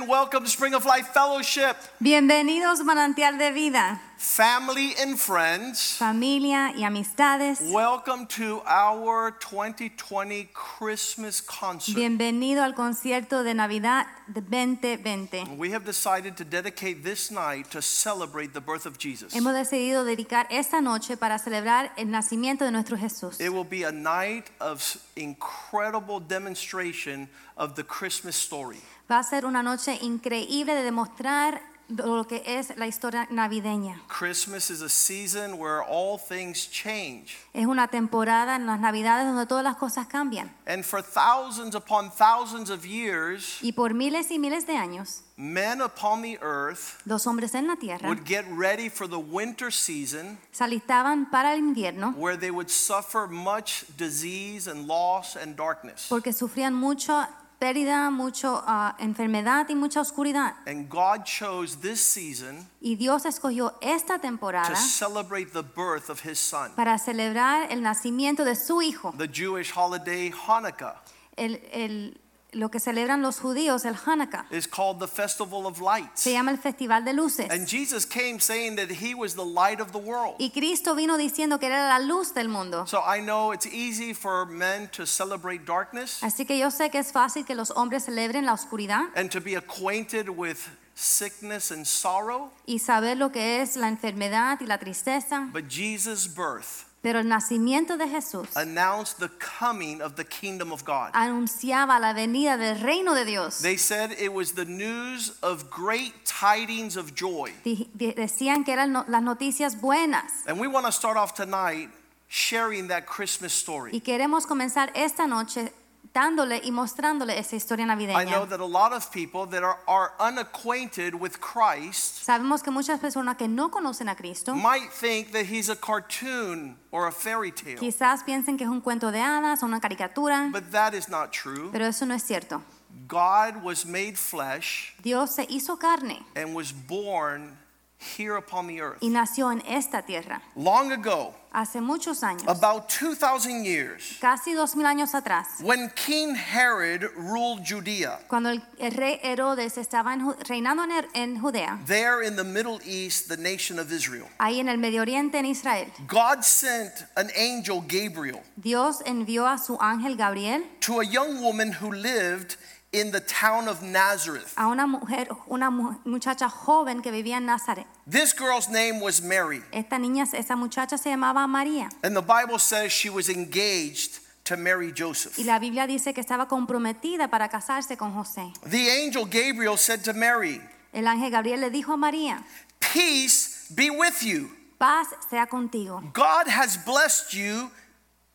Amen. Welcome to Spring of Life Fellowship. Bienvenidos Manantial de Vida, Family and friends, familia y amistades. welcome to our 2020 Christmas concert. Bienvenido al concierto de Navidad de 2020. We have decided to dedicate this night to celebrate the birth of Jesus. Hemos decidido dedicar esta noche para celebrar el nacimiento de nuestro Jesús. It will be a night of incredible demonstration of the Christmas story. Va a ser una noche increíble de demostrar lo que es la historia navideña. Christmas is a season where all things change. Es una temporada en las Navidades donde todas las cosas cambian. And for thousands upon thousands of years, Y por miles y miles de años, men upon the earth los hombres en la tierra would get ready for the winter season se alistaban para el invierno where they would suffer much disease and loss and darkness. porque sufrían mucha pérdida, mucha enfermedad y mucha oscuridad. And God chose this season Y Dios escogió esta to temporada celebrate the birth of his son. para celebrar el nacimiento de su hijo, The Jewish holiday Hanukkah el, el- lo que celebran los judíos, el Hanukkah. is called the Festival of Lights. Se llama el Festival de Luces. And Jesus came saying that he was the light of the world. Y Cristo vino diciendo que era la luz del mundo. So I know it's easy for men to celebrate darkness Así que yo sé que es fácil que los hombres celebren la oscuridad and to be acquainted with sickness and sorrow, y saber lo que es la enfermedad y la tristeza. but Jesus' birth Pero el nacimiento de Jesús announced the coming of the kingdom of God. anunciaba la venida del reino de Dios. They said it was the news of great tidings of joy. Decían que eran las noticias buenas. And we want to start off tonight sharing that Christmas story. Y queremos comenzar esta noche dándole y mostrándole esa historia I know navideña. that a lot of people that are, are unacquainted with Christ Sabemos que muchas personas que no conocen a Cristo might think that he's a cartoon or a fairy tale. quizás piensen que es un cuento de hadas o una caricatura, But that is not true. pero eso no es cierto. God was made flesh Dios se hizo carne and was born here upon the earth. y nació en esta tierra. Long ago, hace muchos años, about 2,000 years, casi dos mil años atrás, when King Herod ruled Judea, cuando el, rey Herodes estaba en reinando en, en Judea, there in the Middle East, the nation of Israel, ahí en el Medio Oriente, en Israel, God sent an angel, Gabriel, Dios envió a su ángel Gabriel to a young woman who lived in the town of Nazareth. a una mujer, una muchacha joven que vivía en Nazaret. This girl's name was Mary, Esta niña, esa muchacha se llamaba María. and the Bible says she was engaged to marry Joseph. Y la Biblia dice que estaba comprometida para casarse con José. The angel Gabriel said to Mary, El ángel Gabriel le dijo a María, Peace be with you. paz sea contigo. God has blessed you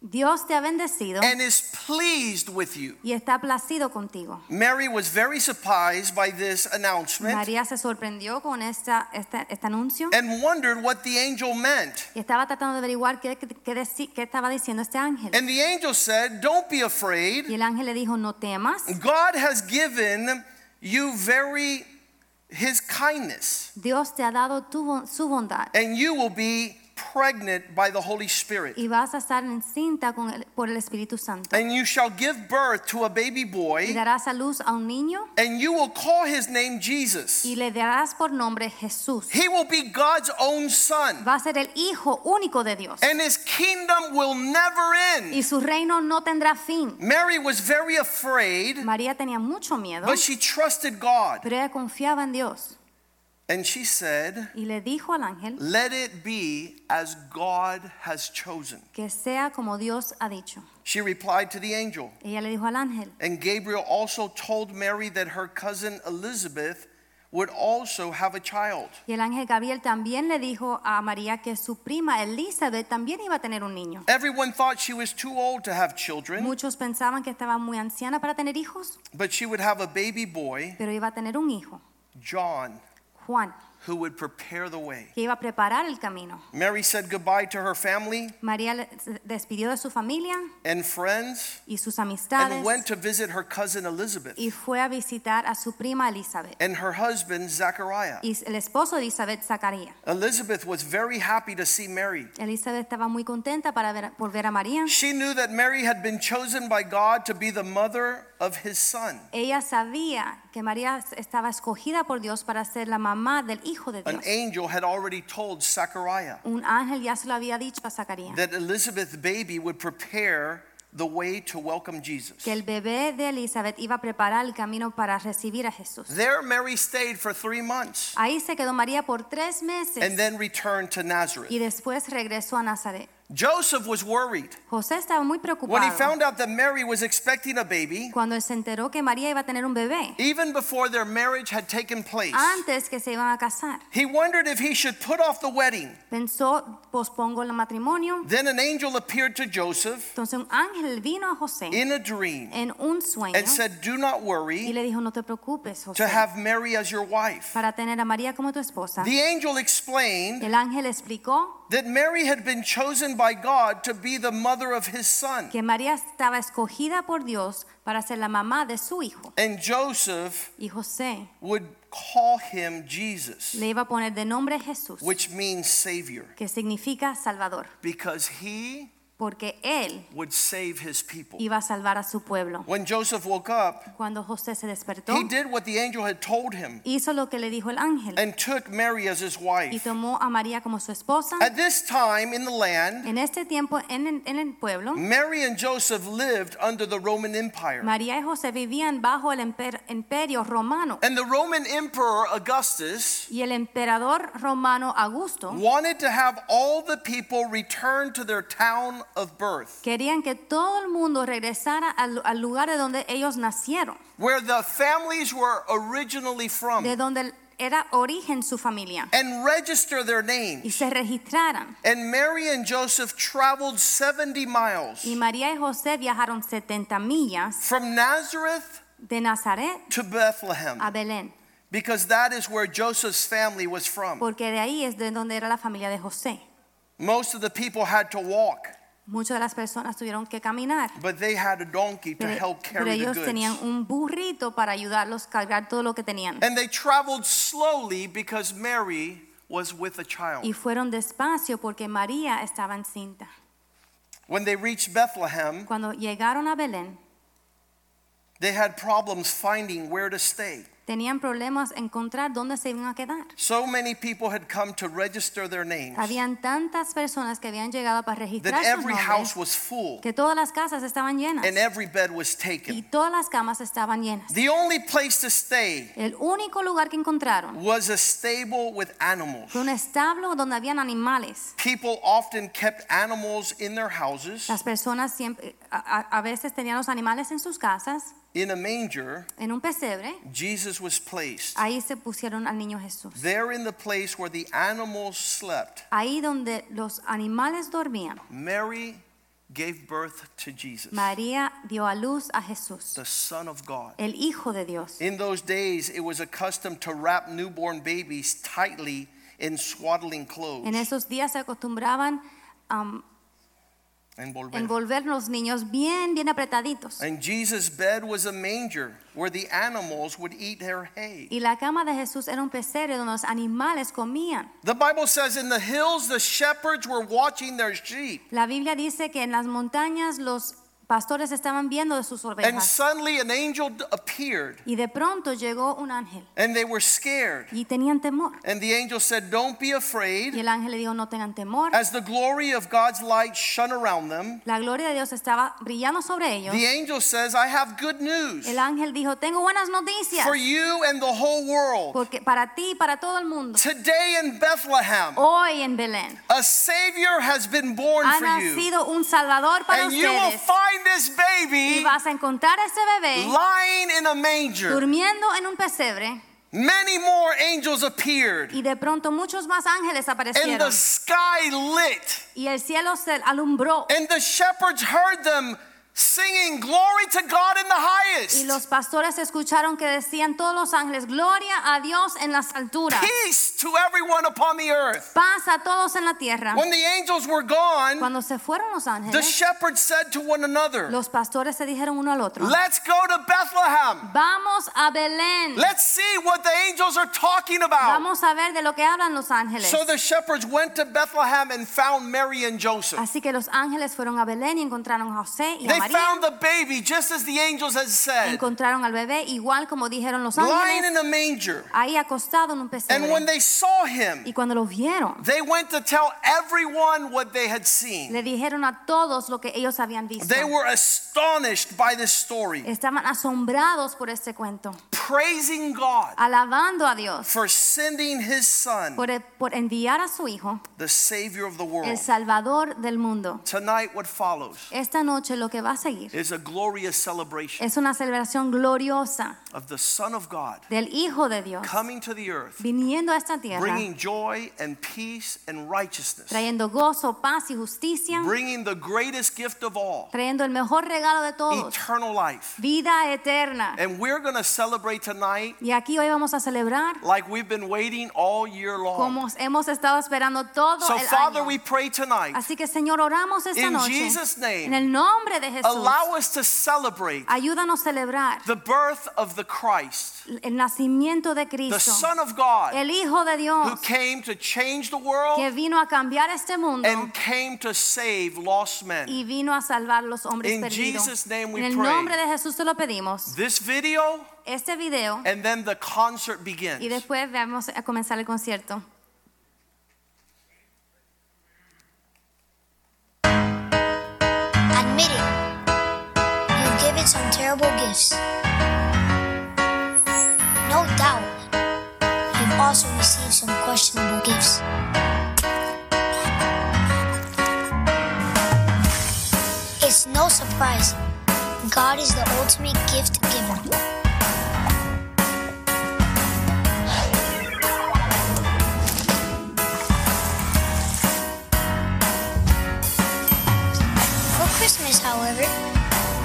Dios te ha bendecido and is pleased with you. y está placido contigo. Mary was very surprised by this announcement María se sorprendió con esta, esta- este anuncio and wondered what the angel meant. y estaba tratando de averiguar qué, qué- qué deci- qué estaba diciendo este ángel. And the angel said, Don't be Y afraid. el ángel le dijo, no temas, God has given you very his kindness, Dios te ha dado tu bon- su bondad and you will be pregnant by the Holy Spirit. y vas a estar encinta con el- por el Espíritu Santo. And you shall give birth to a baby Y boy, darás a luz a un niño and you will call his name Jesus. y le darás por nombre Jesús. He will be God's own son, Va a ser el hijo único de Dios and his kingdom will never end. y su reino no tendrá fin. Mary was very afraid, María tenía mucho miedo, but she trusted God. pero ella confiaba en Dios And she said, y le dijo al ángel Let it be as God has chosen. que sea como Dios ha dicho. She replied to the angel. Ella le dijo al ángel. And Gabriel also told Mary that her cousin Elizabeth would also have a child. Y el ángel Gabriel también le dijo a María que su prima Elizabeth también iba a tener un niño. Everyone thought she was too old to have children, Muchos pensaban que estaba muy anciana para tener hijos, but she would have a baby boy, pero iba a tener un hijo, John. Juan, who would prepare the way. que iba a preparar el camino. Mary said goodbye to her family María despidió de su familia and friends y sus and went to visit her cousin Elizabeth y fue a visitar a su prima Elizabeth and her husband Zachariah. y el esposo de Elizabeth, Zacarías. Elizabeth was very happy to see Mary. Elizabeth estaba muy contenta para ver, por ver a María. She knew that Mary had been chosen by God to be the mother of his son. Ella sabía que María estaba escogida por Dios para ser la mamá del hijo de An angel had already told Zachariah Un ángel ya se lo había dicho a Zacarías that Elizabeth's baby would prepare the way to welcome Jesus. que el bebé de Elizabeth iba a preparar el camino para recibir a Jesús. There, Mary stayed for three months Ahí se quedó María por tres meses and then returned to Nazareth. y después regresó a Nazaret. Joseph was worried José estaba muy preocupado. when he found out that Mary was expecting a baby, cuando se enteró que María iba a tener un bebé even before their marriage had taken place. antes que se iban a casar. He wondered if he should put off the wedding. Pensó, pospongo el matrimonio. Then an angel appeared to Joseph Entonces un ángel vino a José in a dream en un sueño and said, Do not y worry le dijo, no te preocupes, to have Mary as your wife. para tener a María como tu esposa. The angel explained El ángel explicó that Mary had been chosen by God to be the mother of his son. que María estaba escogida por Dios para ser la mamá de su hijo. And Joseph Y José would call him Jesus, le iba a poner de nombre Jesús, which means Savior, que significa Salvador, because he porque él would save his people. iba a salvar a su pueblo. When Joseph woke up, Cuando José se despertó, he did what the angel had told him hizo lo que le dijo el ángel and took Mary as his y wife. tomó a María como su esposa. At this time in the land, En este tiempo, en en el pueblo, Mary and Joseph lived under the Roman Empire. María y José vivían bajo el emper- imperio romano. And the Roman Emperor Augustus Y el emperador romano Augusto wanted to have all the people return to their town of birth, querían que todo el mundo regresara al, al lugar de donde ellos nacieron, where the families were originally from, de donde era origen su familia, and register their names. y se registraran. And Mary and Joseph traveled 70 miles Y María y José viajaron 70 millas from Nazareth de Nazaret to Bethlehem a Belén, because that is where Joseph's family was from. porque de ahí es de donde era la familia de José. Most of the people had to walk, Muchas de las personas tuvieron que caminar, but they had a donkey to pero, help pero carry the ellos tenían un burrito para ayudarlos a cargar todo lo que tenían. And they traveled slowly because Mary was with a child. Y fueron despacio porque María estaba encinta. When they reached Bethlehem, Cuando llegaron a Belén, they had problems finding where to stay. Tenían problemas encontrar dónde se iban a quedar. So many people had come to register their names Habían tantas personas que habían llegado para that registrar sus every house nombres was full que todas las casas estaban llenas and every bed was y taken. todas las camas estaban llenas. The only place to stay El único lugar que encontraron was a stable with animals. fue un establo donde habían animales. People often kept animals in their houses Las personas siempre, a, a- a veces tenían los animales en sus casas, in a manger. en un pesebre. Jesus was placed Ahí se pusieron al niño Jesús. there in the place where the animals slept. Ahí donde los animales dormían. Mary gave birth to Jesus, María dio a luz a Jesús, the Son of God. el Hijo de Dios. In those days, it was accustomed to wrap newborn babies tightly in swaddling clothes. En esos días se acostumbraban a Envolver. los niños bien, bien apretaditos. And Jesus' bed was a manger where the animals would eat their hay. Y la cama de Jesús era un pesebre donde los animales comían. The Bible says in the hills the shepherds were watching their sheep. La Biblia dice que en las montañas los pastores estaban viendo de sus And suddenly an angel appeared Y de pronto llegó un ángel and they were scared. y tenían temor. And the angel said, Don't be Y afraid. el ángel le dijo, no tengan temor. As the glory of God's light shone around them, La gloria de Dios estaba brillando sobre ellos. the angel says, I have good news El ángel dijo, tengo buenas noticias. for you and the whole world. Porque para ti y para todo el mundo. Today in Bethlehem, Hoy en Belén a Savior has been born ha for you. nacido un Salvador para And you will ustedes. Find this baby Y vas a encontrar a ese bebé lying in a manger. durmiendo en un pesebre. Many more angels appeared, Y de pronto muchos más ángeles and the sky lit. Y el cielo se alumbró. And the shepherds heard them singing glory to God in the highest. Y los pastores escucharon que decían todos los ángeles, gloria a Dios en las alturas, Peace to everyone upon the earth. paz a todos en la tierra. When the angels were gone, Cuando se fueron los ángeles, the shepherds said to one another, los pastores se dijeron uno al otro, Let's go to Bethlehem. vamos a Belén, Let's see what the angels are talking about. vamos a ver de lo que hablan los ángeles. So the shepherds went to Bethlehem and found Mary and Joseph. Así que los ángeles fueron a Belén y encontraron a José y a They María. found the baby just as the angels had said, Encontraron al bebé igual como dijeron los ángeles. lying in a manger. ahí acostado en un pesebre. And when they saw him, Y cuando lo vieron, they went to tell everyone what they had seen. le dijeron a todos lo que ellos habían visto. They were astonished by this story, Estaban asombrados por este cuento, praising God alabando a Dios for sending his son, por, por enviar a su hijo, the Savior of the world. el. Salvador del mundo. Tonight, what follows Esta noche lo que va a seguir is a glorious celebration es una celebración gloriosa of the Son of God del Hijo de Dios coming to the earth, viniendo a esta tierra, bringing joy and peace and righteousness, trayendo gozo, paz y justicia, bringing the greatest gift of all, trayendo el mejor regalo de todos, eternal life. vida eterna. And we're going to celebrate tonight Y aquí hoy vamos a celebrar like we've been waiting all year long. como hemos estado esperando todo So, el Father, año. we pray tonight, Así que Señor, oramos esta in noche Jesus' en name, el nombre de Jesús. Allow us to celebrate Ayúdanos a celebrar the birth of the Christ, el nacimiento de the Son of God, el Hijo de who came to change the que world vino a cambiar este mundo and came to save lost men. y vino a salvar los hombres In perdidos. Jesus' name we en el pray. de Jesús te lo pedimos. This video, Este video and then the concert y begins. después vamos a comenzar el concierto. Terrible gifts. No doubt, you've also received some questionable gifts. It's no surprise. God is the ultimate gift giver. Christmas, however,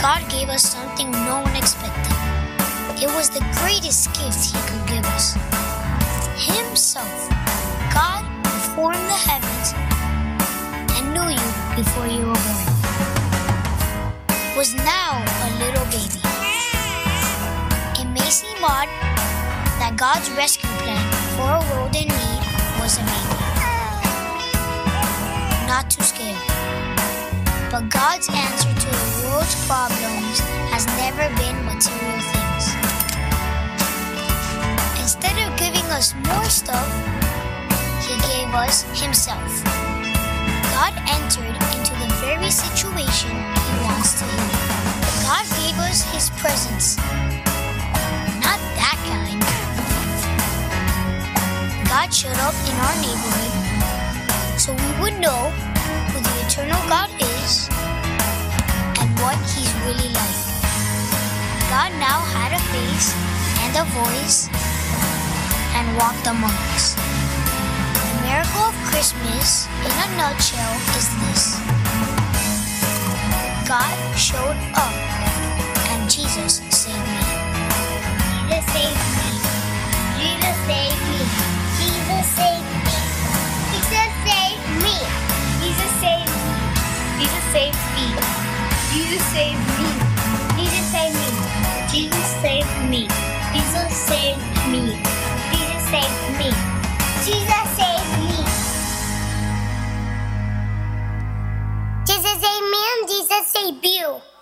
God gave us something no one expected. It was the greatest gift He could give us Himself. God formed the heavens and knew you before you were born was now a little baby. It may seem odd that God's rescue plan for a world in need was a baby. Not too scary. But God's answer to world's problems has never been material things. Instead of giving us more stuff, He gave us Himself. God entered into the very situation He wants to heal. God gave us His presence. Not that kind. God showed up in our neighborhood so we would know who the eternal God is what He's really like. God now had a face and a voice and walked among us. The miracle of Christmas, in a nutshell, is this God showed up and Jesus saved me. Jesus saved me. Jesus saved me. Jesus saved me. Jesus saved me. Jesus saved me. Jesus saved me. Jesus saved me. Jesus saved me. Jesus saved me and Jesus saved you.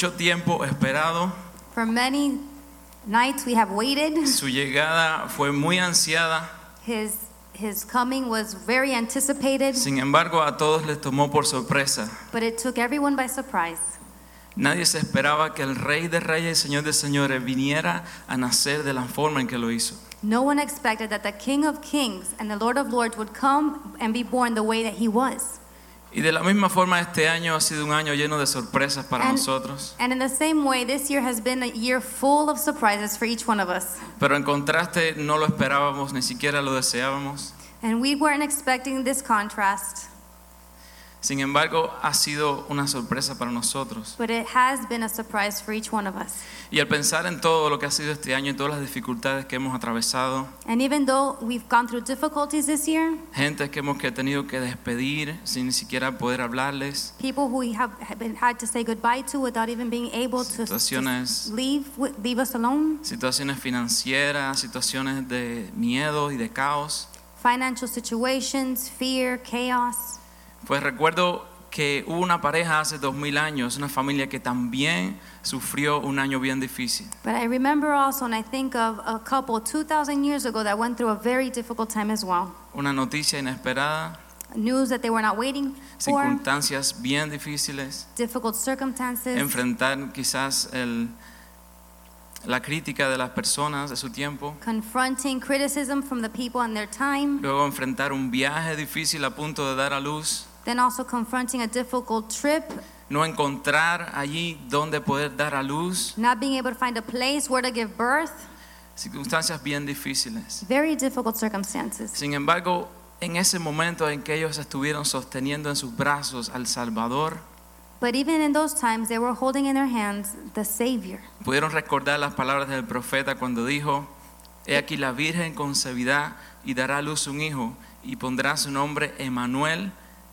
Mucho tiempo esperado. For many nights we have waited. Su llegada fue muy ansiada. His his coming was very anticipated, Sin embargo, a todos les tomó por sorpresa. but it took everyone by surprise. Nadie se esperaba que el Rey de Reyes y Señor de Señores viniera a nacer de la forma en que lo hizo. No one expected that the King of Kings and the Lord of Lords would come and be born the way that he was. Y de la misma forma, este año ha sido un año lleno de sorpresas para And- nosotros. And in the same way, this year has been a year full of surprises for each one of us. Pero en contraste, no lo esperábamos, ni siquiera lo deseábamos. And we weren't expecting this contrast, Sin embargo, ha sido una sorpresa para nosotros. but it has been a surprise for each one of us. Y al pensar en todo lo que ha sido este año y todas las dificultades que hemos atravesado, And even though we've gone through difficulties this year, gente que hemos que tenido que despedir sin ni siquiera poder hablarles, people who we have have been, had to say goodbye to without even being able to Situaciones- leave, leave us alone, situaciones financieras, situaciones de miedo y de caos, financial situations, fear, chaos. Pues recuerdo que hubo una pareja hace dos mil años, una familia que también sufrió un año bien difícil. But I remember also, and I think of a couple 2,000 years ago that went through a very difficult time as well. Una noticia inesperada, News that they were not waiting for, circunstancias bien difíciles, difficult circumstances, enfrentar quizás el- la crítica de las personas de su tiempo, confronting criticism from the people in their time, luego enfrentar un viaje difícil a punto de dar a luz, then also confronting a difficult trip, no encontrar allí donde poder dar a luz, not being able to find a place where to give birth, circunstancias bien difíciles. very difficult circumstances. Sin embargo, en ese momento en que ellos estuvieron sosteniendo en sus brazos al Salvador, But even in those times, they were holding in their hands the Savior. pudieron recordar las palabras del profeta cuando dijo, He aquí la Virgen concebirá y dará a luz un hijo y pondrá su nombre Emanuel,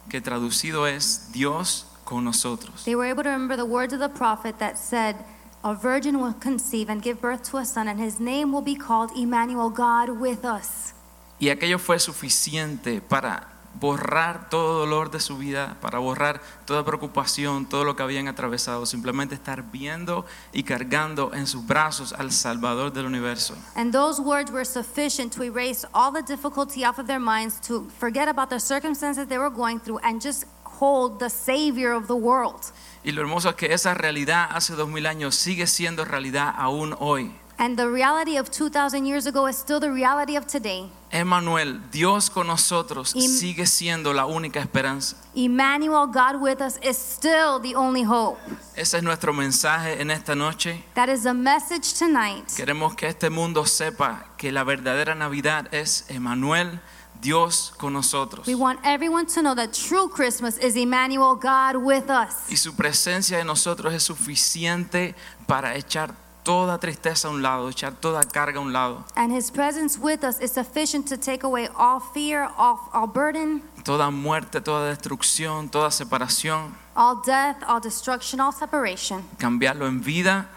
que traducido es Dios con nosotros. They were able to remember the words of the prophet that said, A virgin will conceive and give birth to a son, and his name will be called Emmanuel, God with us. Y aquello fue suficiente para borrar todo dolor de su vida, para borrar toda preocupación, todo lo que habían atravesado, simplemente estar viendo y cargando en sus brazos al Salvador del universo. And those words were sufficient to erase all the difficulty off of their minds, to forget about the circumstances they were going through, and just hold the Savior of the world. Y lo hermoso es que esa realidad hace dos mil años sigue siendo realidad aún hoy. And the reality of 2,000 years ago is still the reality of today. Emmanuel, Dios con nosotros, Im- sigue siendo la única esperanza. Emmanuel, God with us, is still the only hope. Ese es nuestro mensaje en esta noche. That is the message tonight. Queremos que este mundo sepa que la verdadera Navidad es Emmanuel, Dios con nosotros. We want everyone to know that true Christmas is Emmanuel, God with us. Y su presencia en nosotros es suficiente para echar toda tristeza a un lado, echar toda carga a un lado, And his presence with us is sufficient to take away all fear, all, all burden, toda muerte, toda destrucción, toda separación, all death, all destruction, all separation. cambiarlo en vida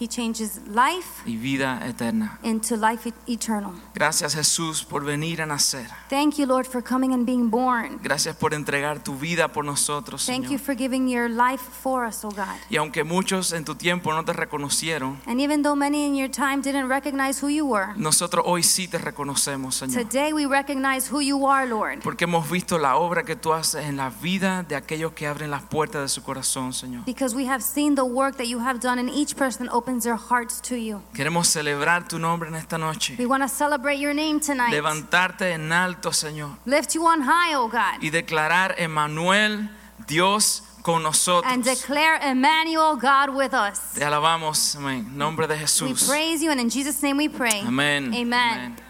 He changes life y vida eterna. into life eternal. Gracias Jesús por venir a nacer. Thank you, Lord, for coming and being born. Gracias por entregar tu vida por nosotros, Thank you for giving your life for us, oh God. Y aunque muchos en tu tiempo no te reconocieron, And even though many in your time didn't recognize who you were, nosotros hoy sí te reconocemos, Señor. today we recognize who you are, Lord. Porque hemos visto la obra que tú haces en la vida de aquellos que abren las puertas de su corazón, Señor. Because we have seen the work that you have done in each person that opens their hearts to you. Queremos celebrar tu nombre en esta noche. We want to celebrate your name tonight. Levantarte en alto, Señor. Lift you on high, oh God. Y declarar, Emmanuel, Dios con nosotros. And declare Emmanuel, God with us. Te alabamos, amén. Nombre de We praise you and in Jesus' name we pray. Amén. Amen. Amén.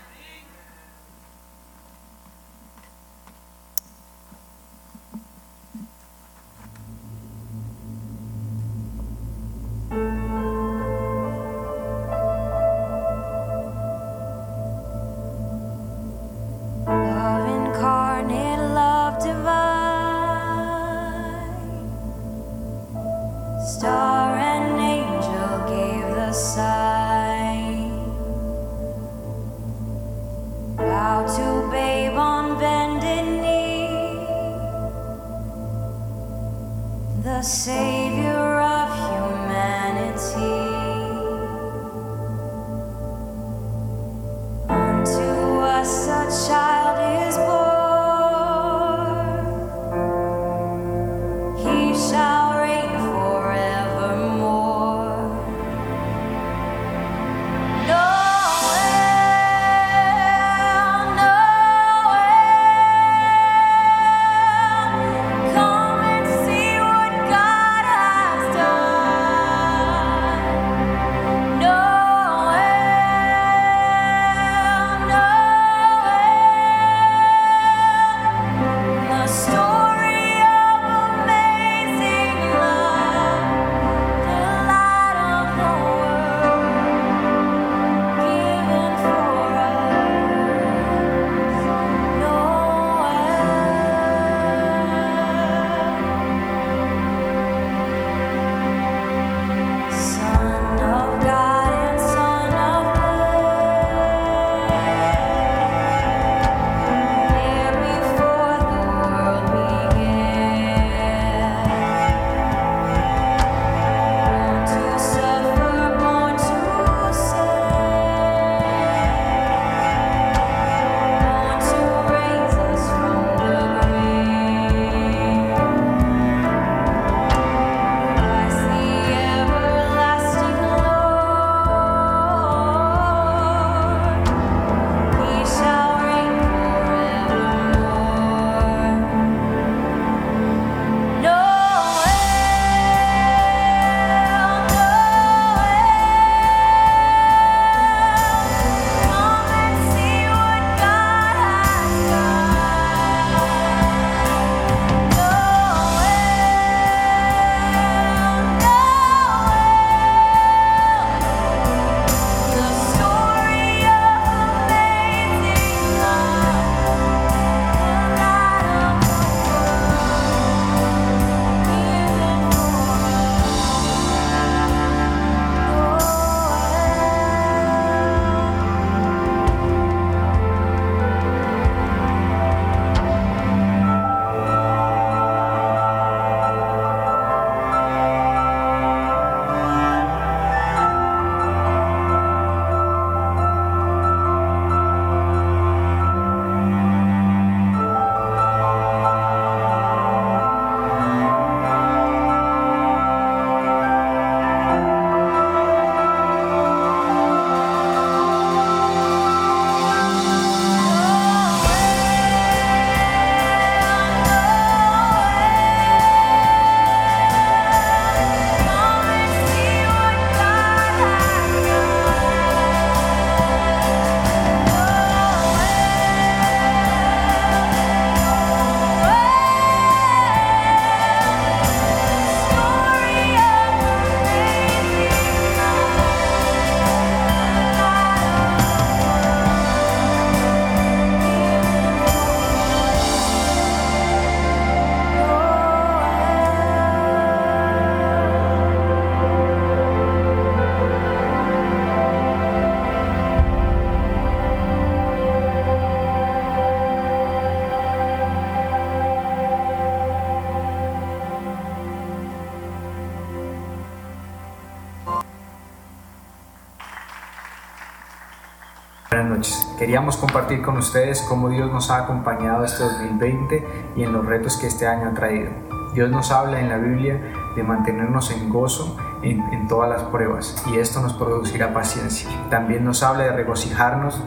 Queríamos compartir con ustedes cómo Dios nos ha acompañado este 2020 y en los retos que este año ha traído. Dios nos habla en la Biblia de mantenernos en gozo en, todas las pruebas y esto nos producirá paciencia. También nos habla de regocijarnos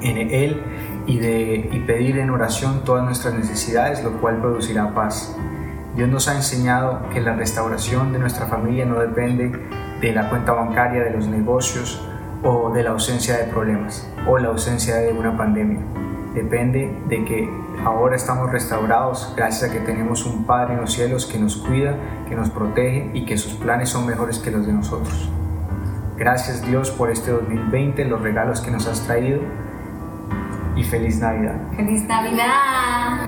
en Él y, de, y pedir en oración todas nuestras necesidades, lo cual producirá paz. Dios nos ha enseñado que la restauración de nuestra familia no depende de la cuenta bancaria, de los negocios o de la ausencia de problemas o la ausencia de una pandemia. Depende de que ahora estamos restaurados gracias a que tenemos un Padre en los cielos que nos cuida, que nos protege y que sus planes son mejores que los de nosotros. Gracias Dios por este 2020, los regalos que nos has traído y feliz Navidad. Feliz Navidad.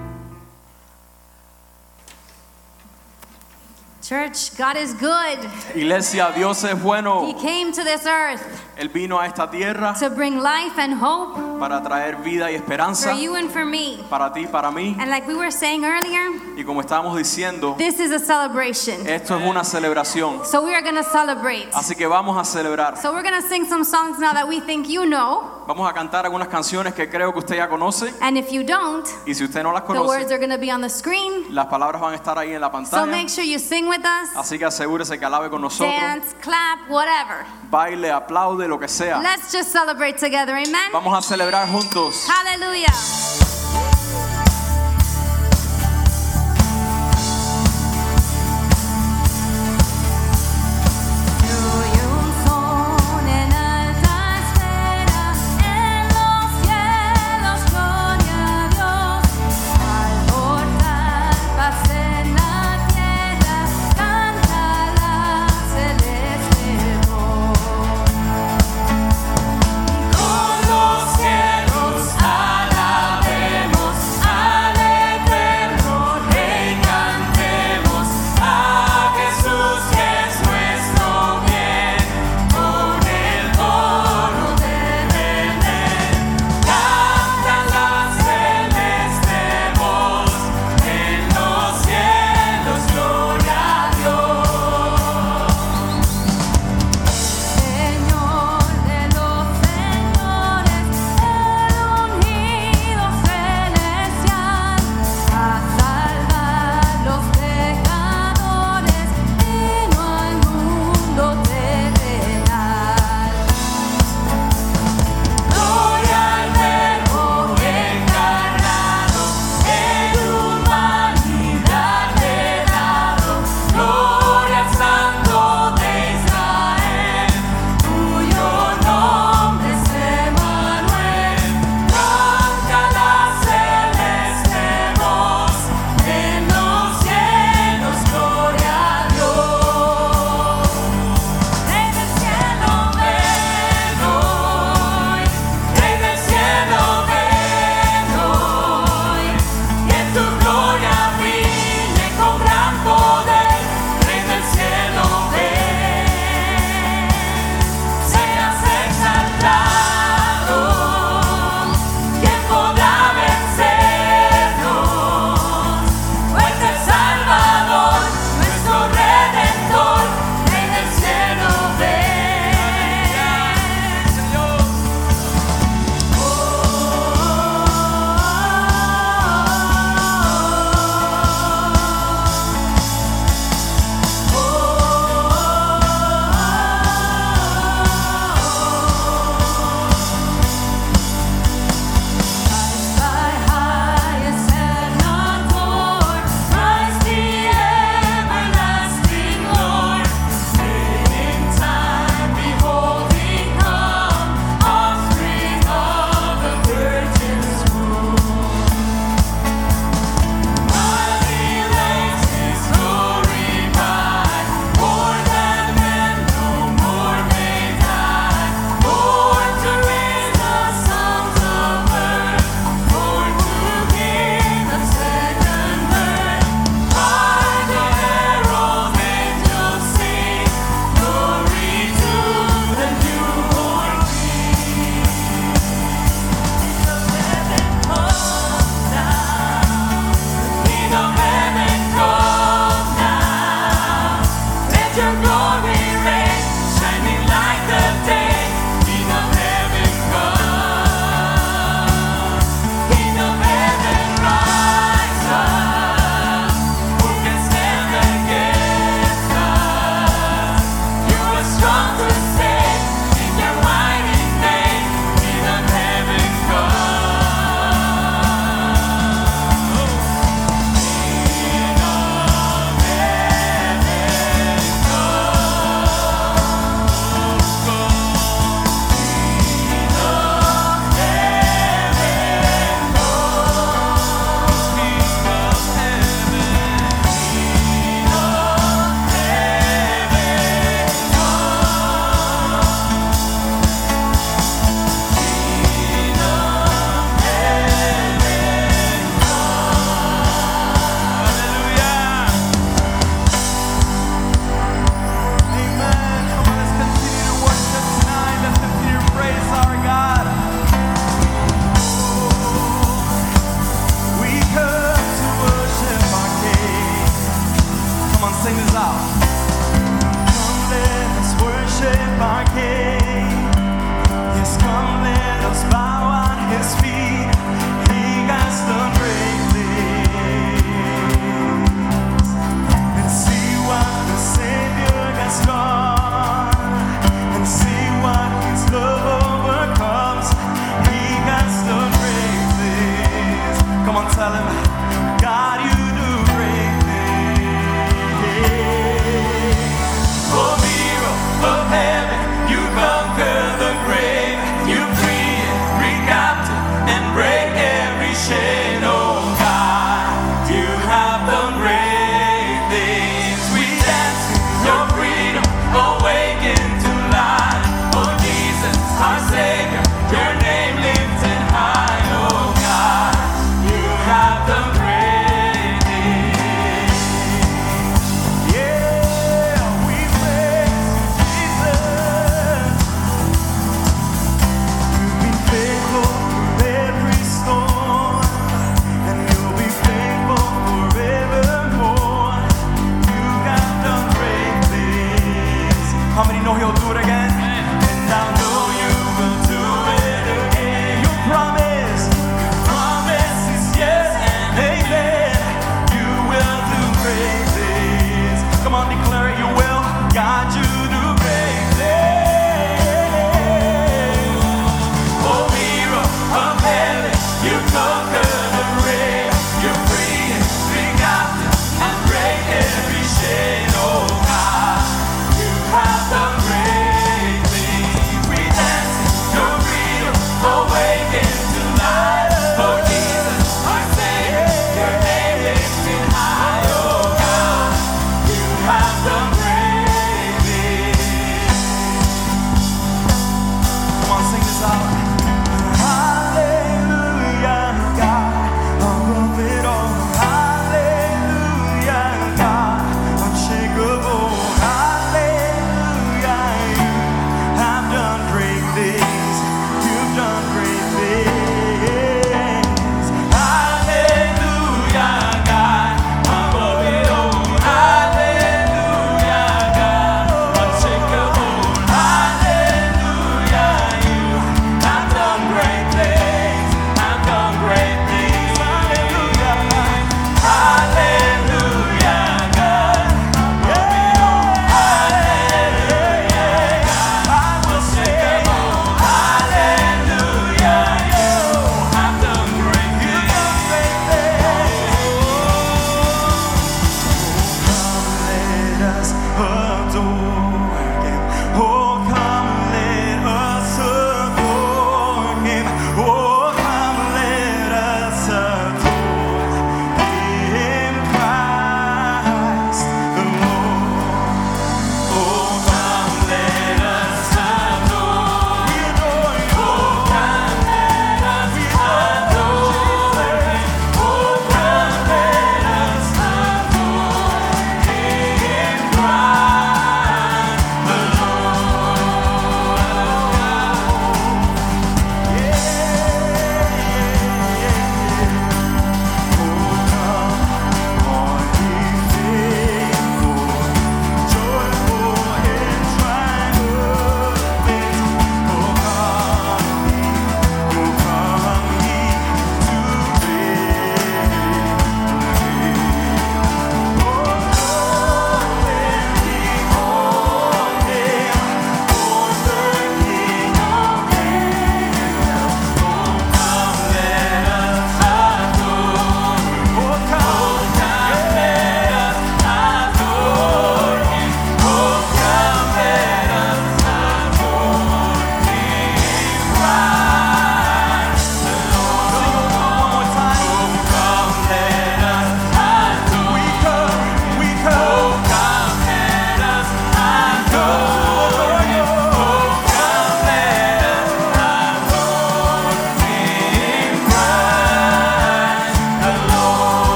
Church, God is good. Iglesia, Dios es bueno. He came to this earth Él vino a esta tierra to bring life and hope para traer vida y esperanza for you and for me. para ti, para mí. And like we were saying earlier, Y como estábamos diciendo, this is a celebration. esto es una celebración. So we are going to celebrate. Así que vamos a celebrar. So we're going to sing some songs now that we think you know. Vamos a cantar algunas canciones que creo que usted ya conoce. And if you don't, Y si usted no las the words are going to be on the screen. las palabras van a estar ahí en la pantalla. So make sure you sing with us, Así que asegúrese que alabe con nosotros. dance, clap, whatever. Baile, aplaude, lo que sea. Let's just celebrate together. Amen. Vamos a celebrar juntos. Hallelujah.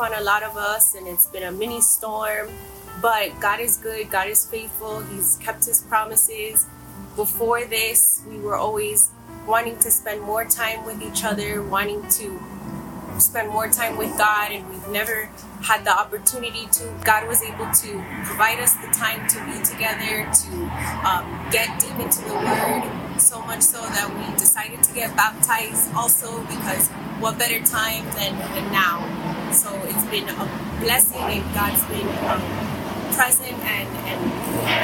On a lot of us and it's been a mini storm, but God is good, God is faithful, He's kept His promises. Before this, we were always wanting to spend more time with each other, wanting to spend more time with God, and we've never had the opportunity to. God was able to provide us the time to be together, to um, get deep into the Word, so much so that we decided to get baptized also because what better time than, than now? So it's been a blessing, and God's been um, present and, and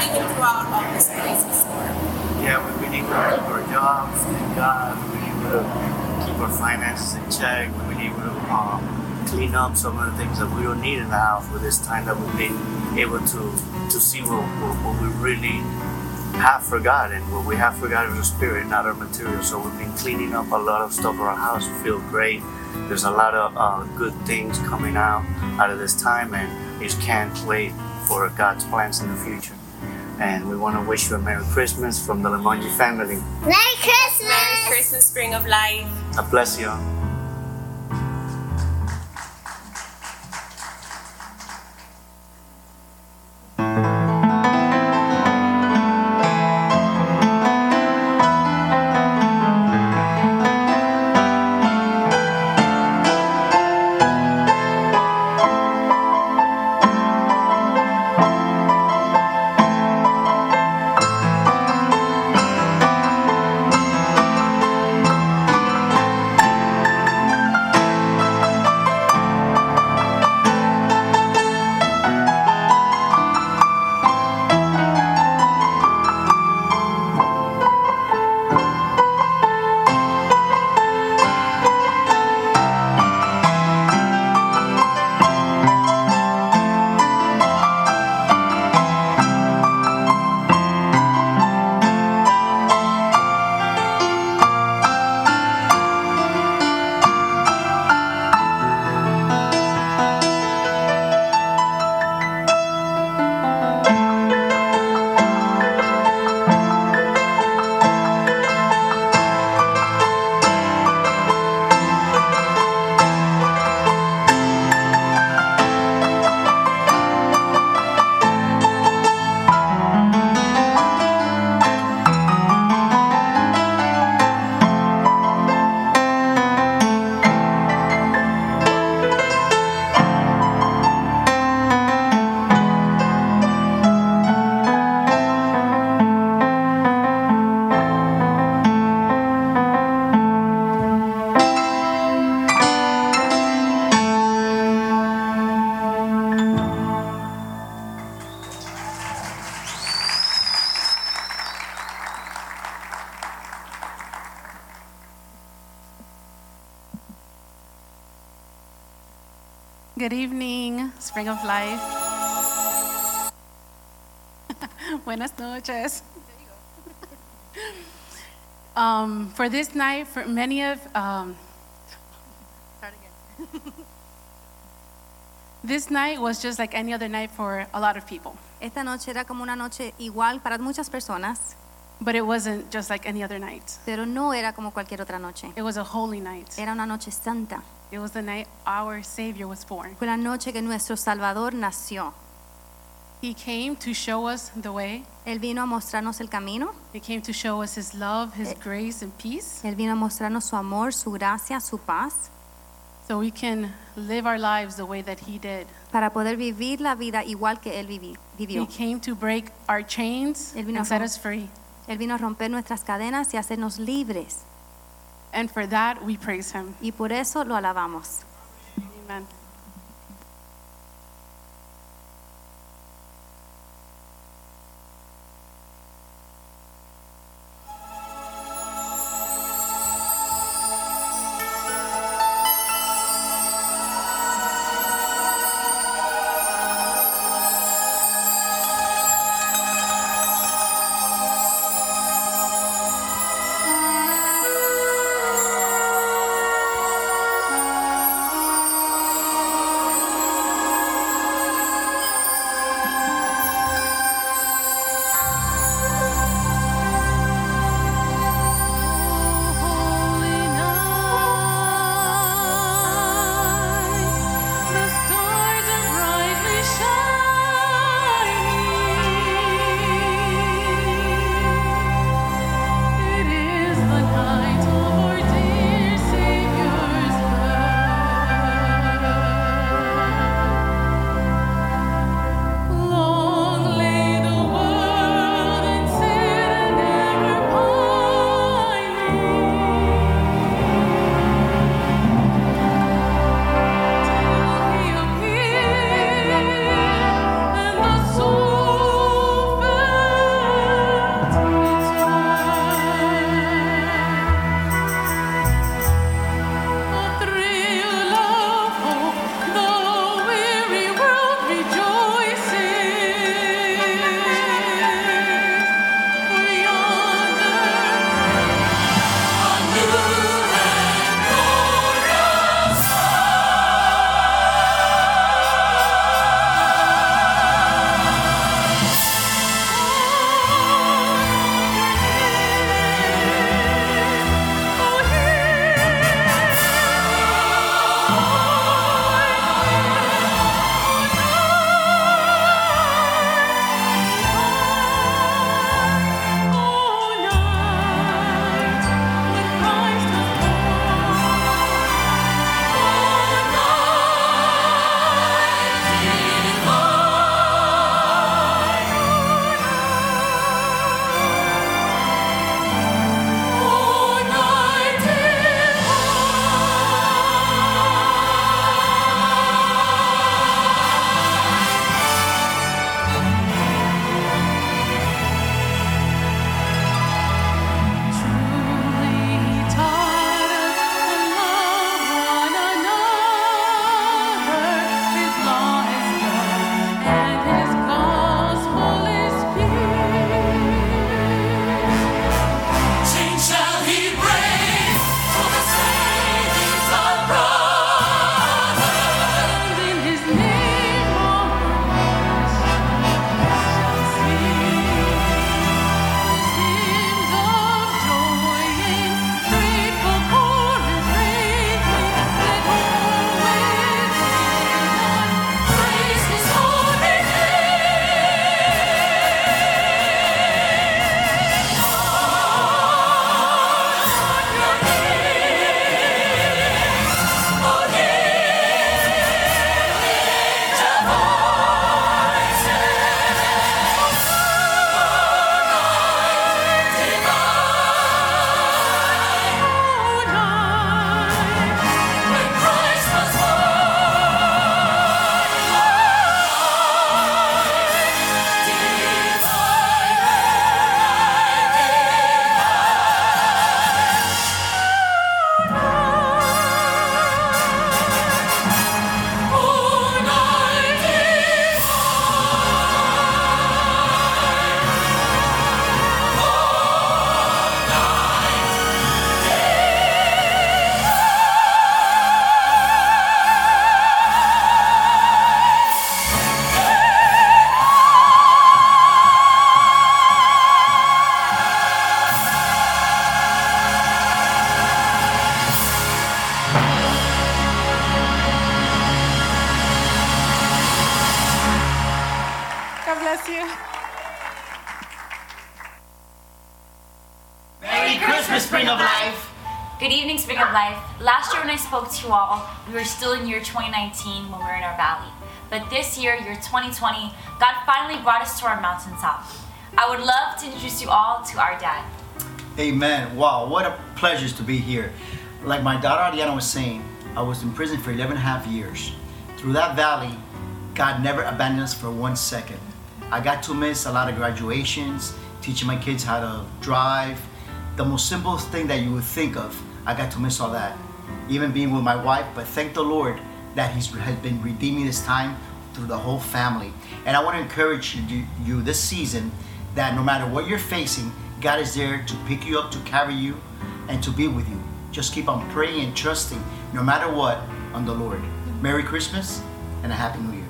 even throughout all this storm. Yeah, we've been able to keep our jobs, thank God. We've been able to keep our finances in check. We've been able to um, clean up some of the things that we don't need in the house for this time that we've been able to to see what, what, what we really have forgotten. What we have forgotten is the spirit, not our material. So we've been cleaning up a lot of stuff around our house. We feel great. There's a lot of uh, good things coming out out of this time, and we just can't wait for God's plans in the future. And we want to wish you a Merry Christmas from the Lemonji family. Merry Christmas! Merry Christmas, Spring of Life. God bless you. Of Life. Buenas noches. Um, for this night, for many of, um, this night was just like any other night for a lot of people, Esta noche era como una noche igual para muchas personas, but it wasn't just like any other night. pero no era como cualquier otra noche. It was a holy night. Era una noche santa. It was the night our Savior was born. Fue la noche que nuestro Salvador nació. He came to show us the way. Él vino a mostrarnos el camino. He came to show us His love, His Eh. grace, and peace, Él vino a mostrarnos su amor, su gracia, su paz, so we can live our lives the way that He did. para poder vivir la vida igual que Él vivi- He came to break our chains and set us free. Él vino a romper nuestras cadenas y hacernos libres. And for that, we praise Him. Y por eso lo alabamos. Amen. Spring of Life. Good evening, Spring of Life. Last year when I spoke to you all, we were still in year 2019 when we were in our valley. But this year, year 2020, God finally brought us to our mountaintop. I would love to introduce you all to our dad. Amen. Wow, what a pleasure to be here. Like my daughter Ariana was saying, I was in prison for 11 and a half years. Through that valley, God never abandoned us for one second. I got to miss a lot of graduations, teaching my kids how to drive. The most simple thing that you would think of, I got to miss all that. Even being with my wife, but thank the Lord that He has been redeeming this time through the whole family. And I want to encourage you, you this season that no matter what you're facing, God is there to pick you up, to carry you, and to be with you. Just keep on praying and trusting, no matter what, on the Lord. Merry Christmas and a Happy New Year.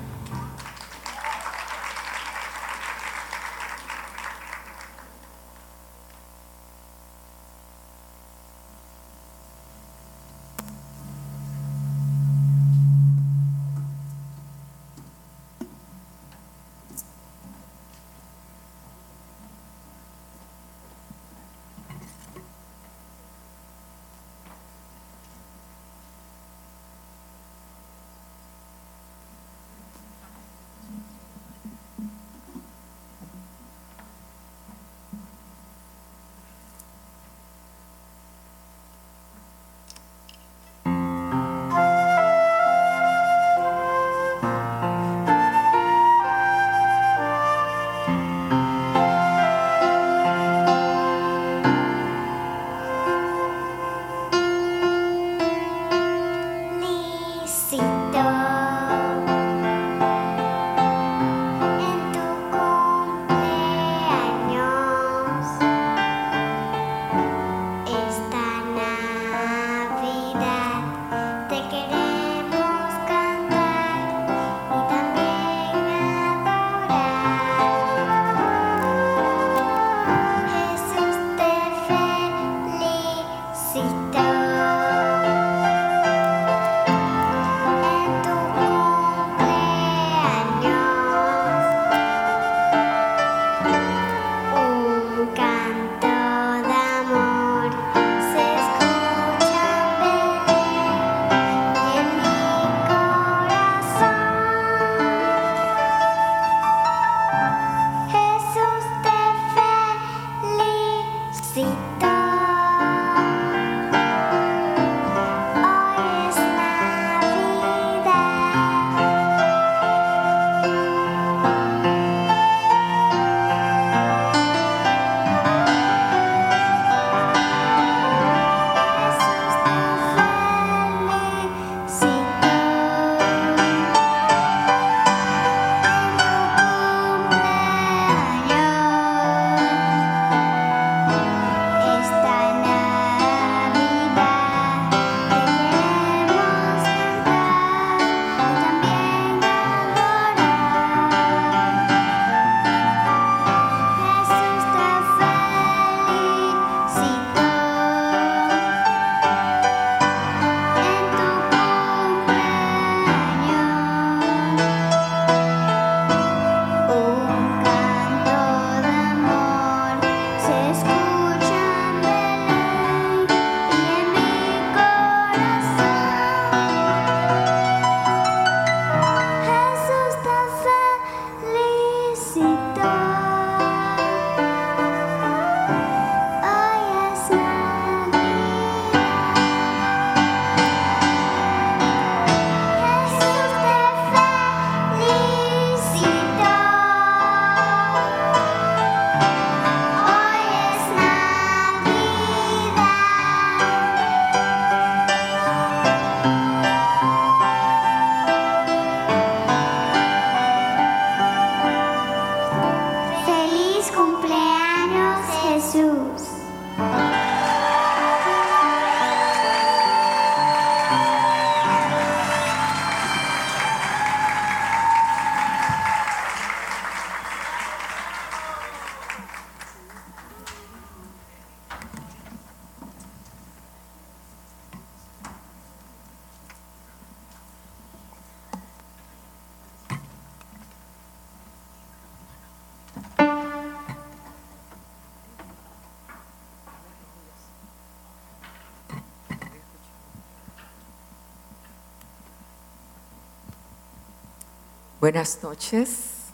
Buenas noches.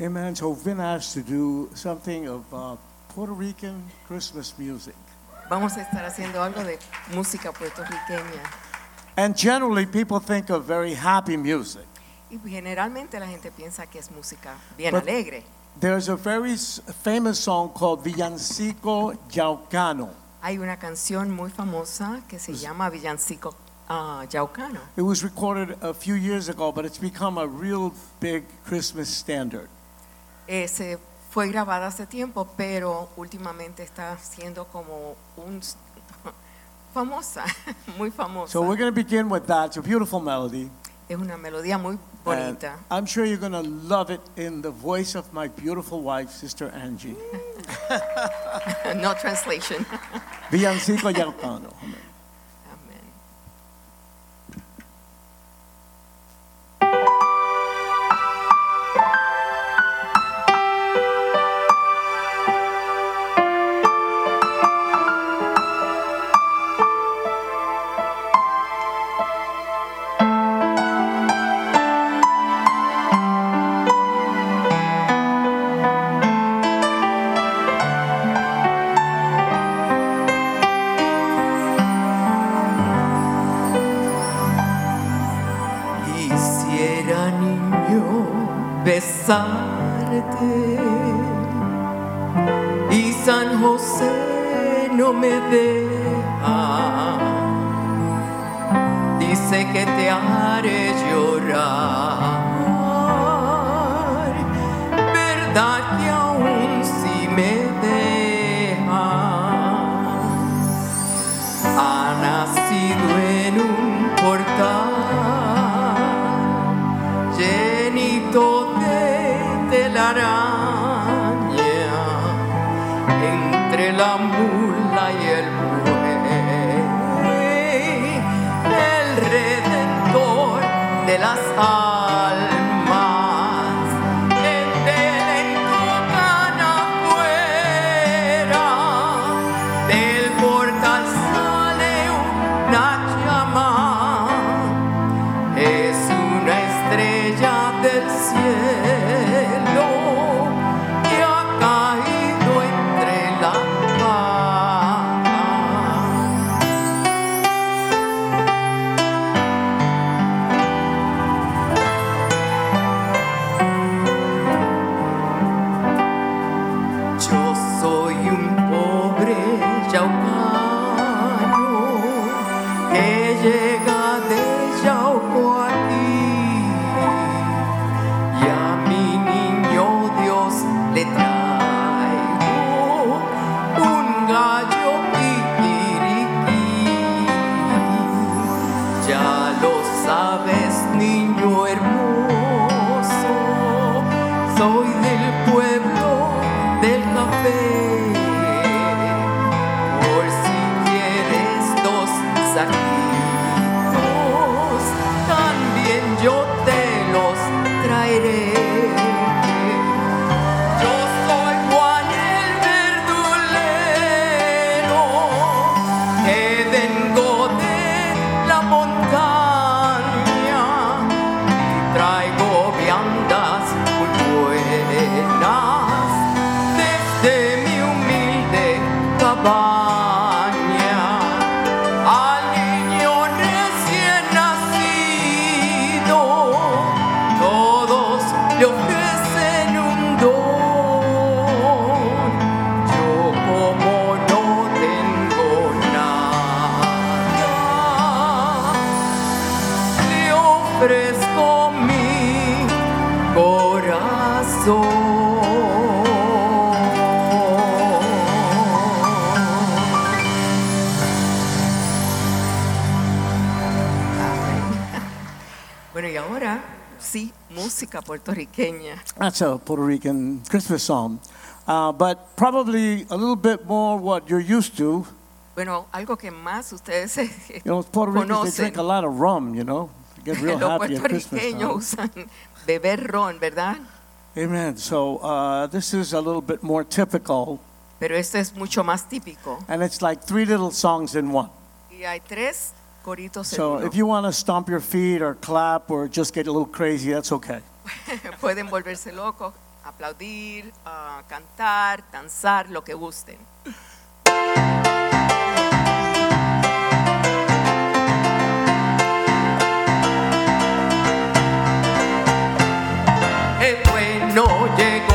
Amen. So we've been asked to do something of uh, Puerto Rican Christmas music. Vamos a estar haciendo algo de música puertorriqueña. And generally, people think of very happy music. Y generalmente la gente piensa que es música bien But- alegre. There's a very famous song called Villancico Yaucano. Hay una canción muy famosa que se llama Villancico Yaucano. It was recorded a few years ago, but it's become a real big Christmas standard. Eh, se fue grabada hace tiempo, pero últimamente está siendo como un famosa, muy famosa. So we're going to begin with that. It's a beautiful melody. es una melodía muy And bonita. I'm sure you're going to love it in the voice of my beautiful wife, Sister Angie. no translation. Villancico Yaucano. Amen. Música puertorriqueña. That's a Puerto Rican Christmas song. Uh, but probably a little bit more what you're used to. Bueno, algo que más ustedes You know, Puerto Ricans, they drink a lot of rum, you know. They get real happy at Christmas time. usan beber ron, ¿verdad? Amen. So uh, this is a little bit more typical, Pero esto es mucho más típico. and it's like three little songs in one. Y hay tres corito So seguro. if you want to stomp your feet or clap or just get a little crazy, that's okay. Pueden volverse locos, aplaudir, ah, cantar, danzar, lo que gusten. Qué bueno llegó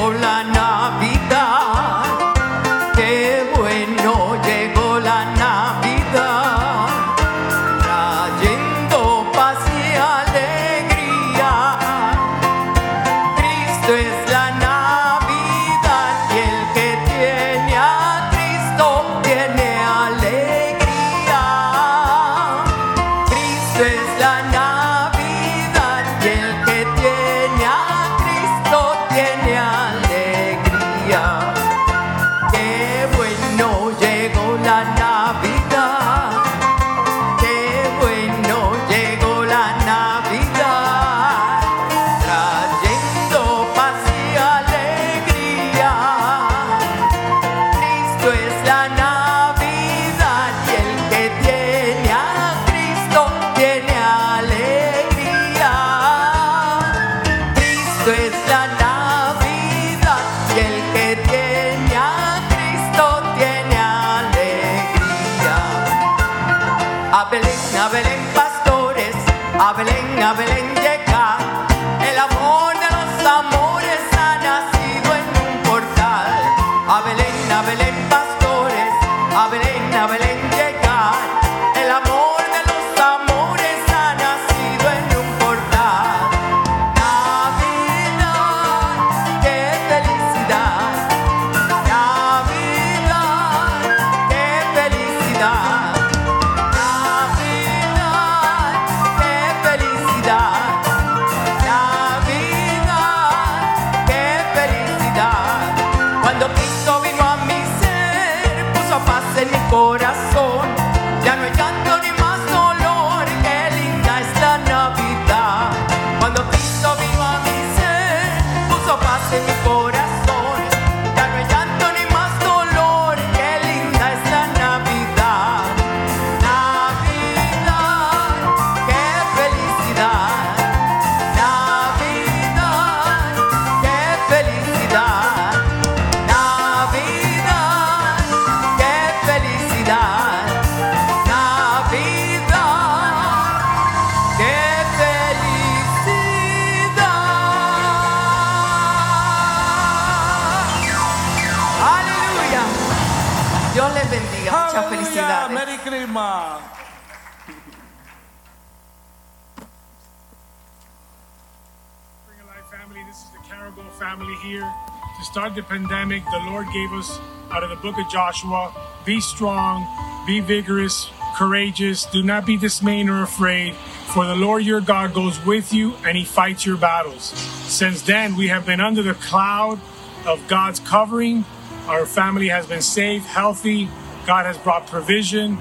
start the pandemic, the Lord gave us out of the book of Joshua be strong, be vigorous, courageous, do not be dismayed or afraid, for the Lord your God goes with you and he fights your battles. Since then, we have been under the cloud of God's covering. Our family has been safe, healthy. God has brought provision.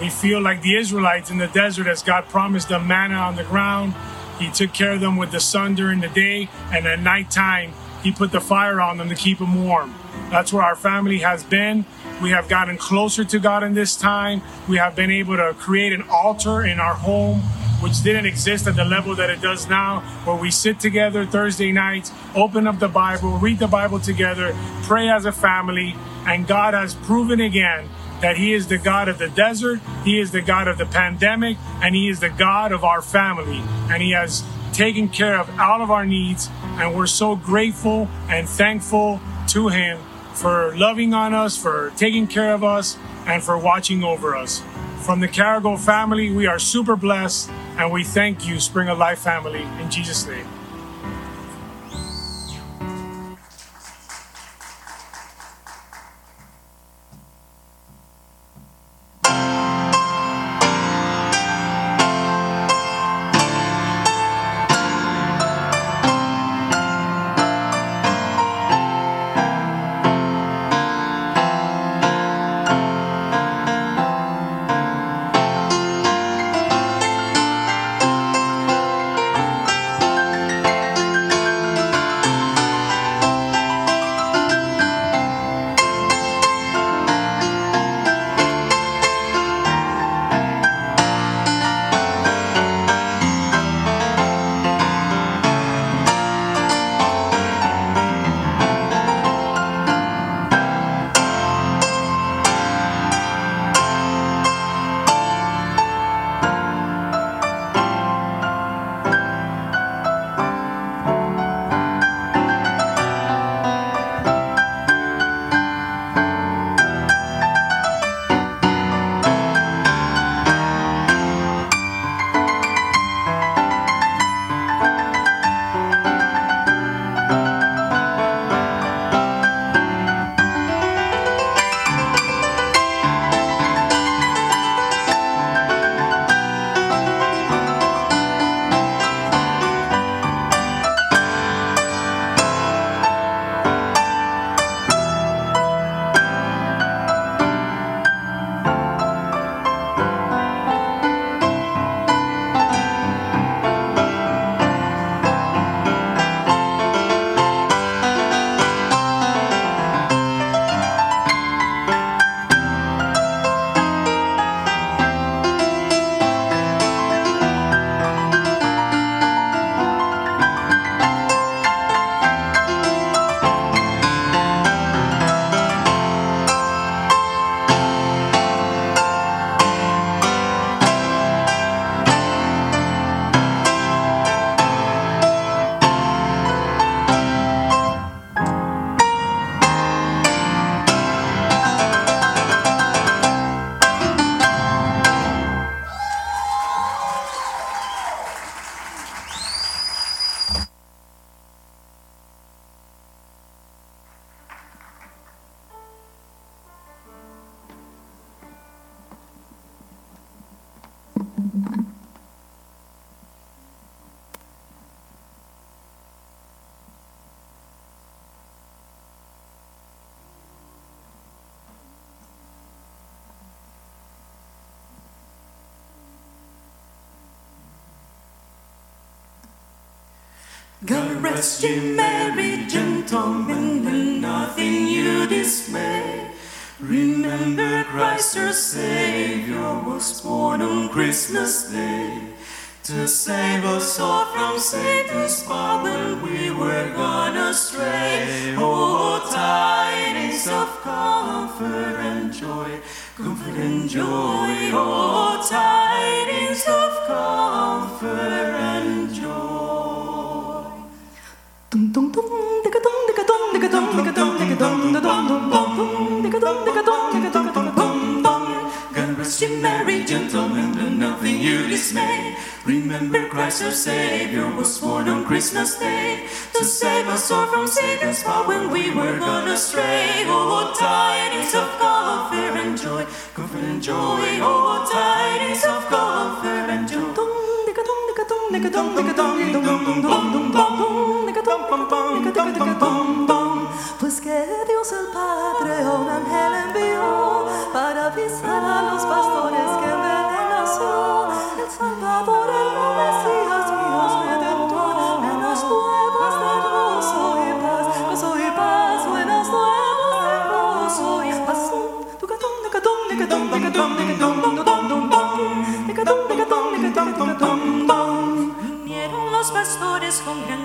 We feel like the Israelites in the desert as God promised them manna on the ground. He took care of them with the sun during the day, and at nighttime, He put the fire on them to keep them warm. That's where our family has been. We have gotten closer to God in this time. We have been able to create an altar in our home, which didn't exist at the level that it does now, where we sit together Thursday nights, open up the Bible, read the Bible together, pray as a family, and God has proven again that He is the God of the desert, He is the God of the pandemic, and He is the God of our family. And He has taken care of all of our needs, and we're so grateful and thankful to Him for loving on us, for taking care of us, and for watching over us. From the Carrigo family, we are super blessed, and we thank you, Spring of Life family, in Jesus' name. Joy. Oh, tidings of comfort and joy. Dum dum dum, digga dum, digga dum, digga dum, digga dum, digga dum, digga dum, dum dum dum, digga dum, digga dum, digga dum, digga dum, dum. God rest you merry gentlemen, and nothing you dismay. Remember Christ our Savior was born on Christmas Day to save us all from Satan's power when we were gone astray. Oh, tidings of comfort and joy, joy. Oh, tidings of comfort and joy. Dum, digga dum, digga dum, pastores con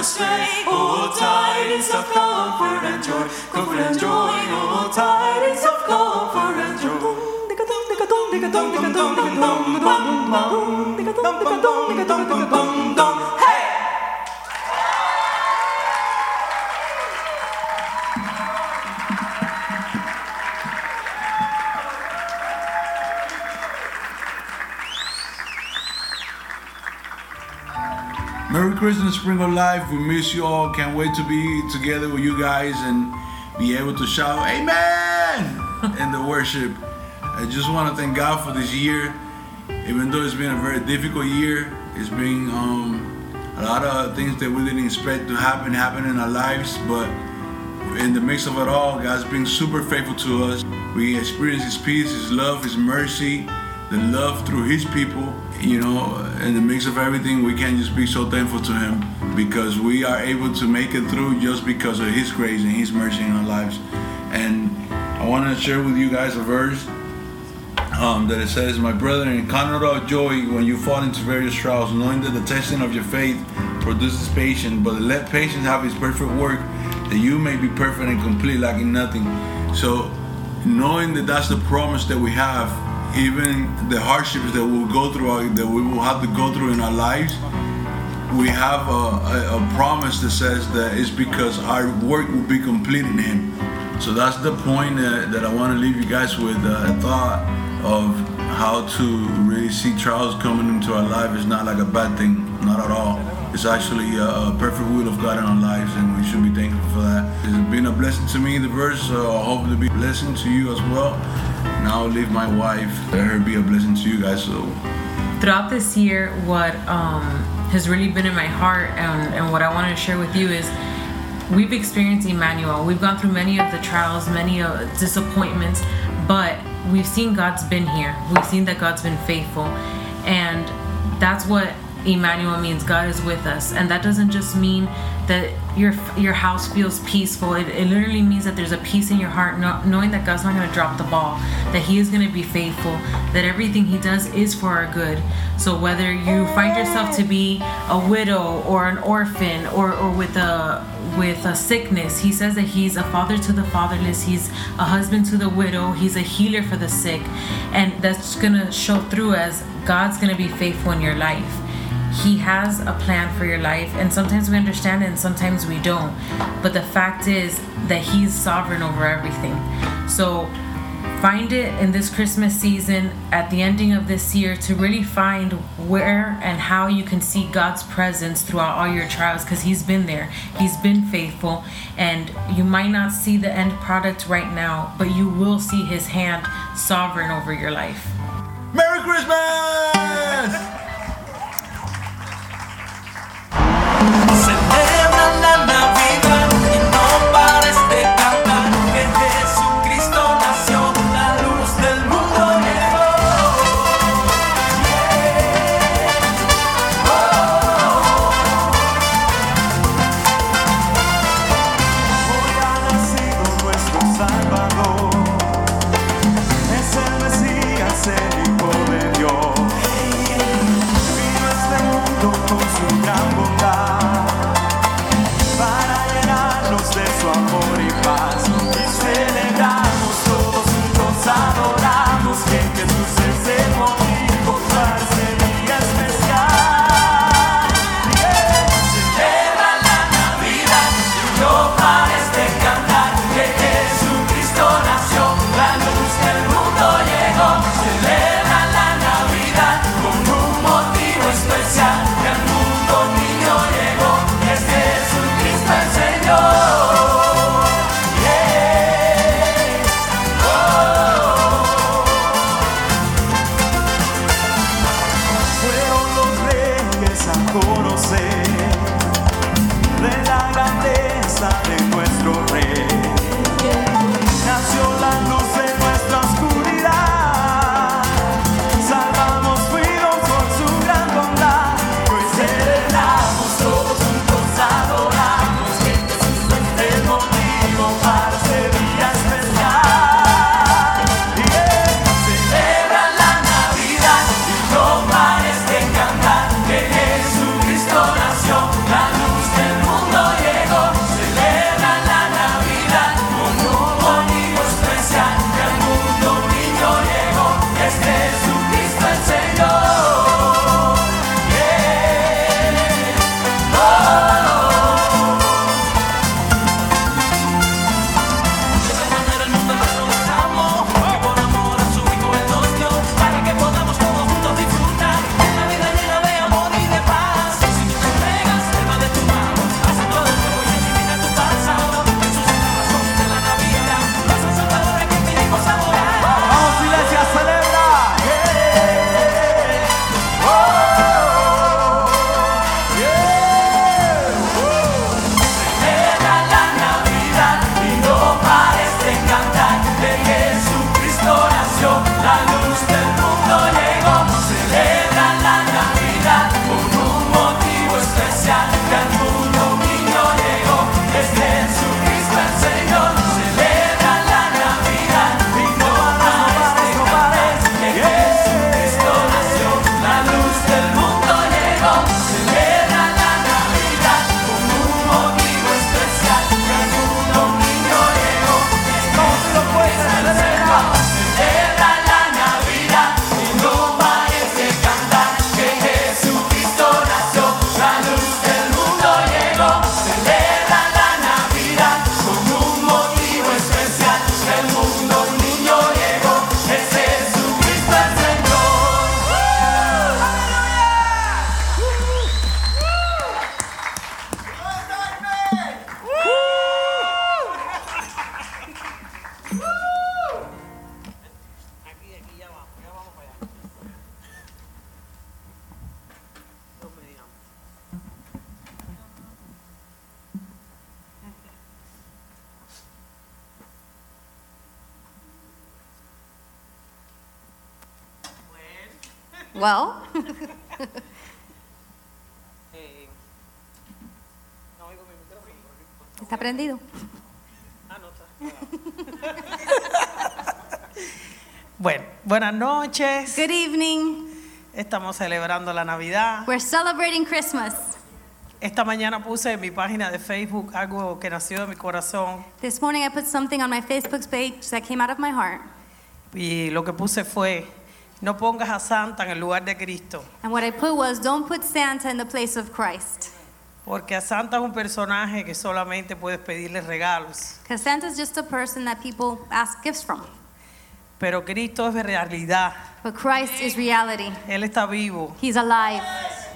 astray. Oh, tidings of comfort and joy, comfort and joy. Oh, tidings of comfort and joy. Digga dum, digga dum, digga dum, digga dum, digga dum, digga dum, dum, digga dum, digga dum, digga dum, digga dum, dum. Hey! Christmas, Spring of Life. We miss you all. Can't wait to be together with you guys and be able to shout Amen in the worship. I just want to thank God for this year. Even though it's been a very difficult year, it's been um, a lot of things that we didn't expect to happen happen in our lives. But in the mix of it all, God's been super faithful to us. We experience His peace, His love, His mercy, the love through His people. You know, in the mix of everything, we can just be so thankful to Him because we are able to make it through just because of His grace and His mercy in our lives. And I want to share with you guys a verse um, that it says, My brethren, count all joy when you fall into various trials, knowing that the testing of your faith produces patience, but let patience have its perfect work, that you may be perfect and complete, lacking nothing. So, knowing that that's the promise that we have, even the hardships that we'll go through, uh, that we will have to go through in our lives, we have a, a, a promise that says that it's because our work will be complete in Him. So that's the point uh, that I want to leave you guys with uh, a thought of how to really see trials coming into our life is not like a bad thing, not at all. It's actually a, perfect will of God in our lives, and we should be thankful for that. It's been a blessing to me, the verse. Hope to be a blessing to you as well. Now leave my wife, let her be a blessing to you guys. So throughout this year, what um, has really been in my heart and, and what I wanted to share with you is we've experienced Emmanuel. We've gone through many of the trials, many uh, disappointments, but we've seen God's been here. We've seen that God's been faithful. And that's what Emmanuel means God is with us, and that doesn't just mean that your your house feels peaceful. It, it literally means that there's a peace in your heart, kno- knowing that God's not going to drop the ball, that He is going to be faithful, that everything He does is for our good. So whether you find yourself to be a widow or an orphan or, or with a with a sickness, He says that He's a father to the fatherless. He's a husband to the widow. He's a healer for the sick, and that's going to show through as God's going to be faithful in your life. He has a plan for your life, and sometimes we understand it and sometimes we don't. But the fact is that He's sovereign over everything. So find it in this Christmas season, at the ending of this year, to really find where and how you can see God's presence throughout all your trials because He's been there. He's been faithful, and you might not see the end product right now, but you will see His hand sovereign over your life. Merry Christmas! Celebra la Navidad y Bueno, buenas noches. Good evening. Estamos celebrando la Navidad. We're celebrating Christmas. Esta mañana puse en mi página de Facebook algo que nació de mi corazón This morning I put something on my Facebook page that came out of my heart. y lo que puse fue, no pongas a Santa en el lugar de Cristo, And what I put was don't put Santa in the place of Christ. Porque a Santa es un personaje que solamente puedes pedirle regalos, Because Santa's just a person that people ask gifts from. pero Cristo es realidad. But Christ is reality. Él está vivo. He's alive.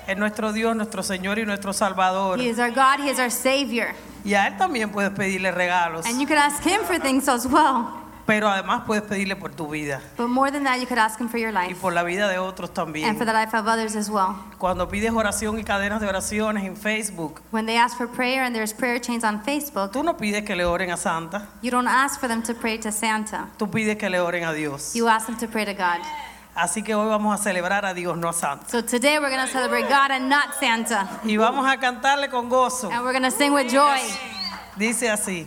Es nuestro Dios, nuestro Señor y nuestro Salvador. He is our God. He is our Savior. Y a Él también puedes pedirle regalos, And you could ask Him for things as well. Pero además puedes pedirle por tu vida But more than that, you could ask Him for your y life por la vida de otros también. and for the life of others as well. Cuando pides oración y cadenas de oraciones en Facebook, When they ask for prayer and there's prayer chains on Facebook, tú no pides que le oren a Santa, you don't ask for them to pray to Santa. tú pides que le oren a Dios. You ask them to pray to God. Así que hoy vamos a celebrar a Dios, no a Santa. So today we're going to celebrate God and not Santa. Y vamos a cantarle con gozo. And we're going to sing with joy. Dice así.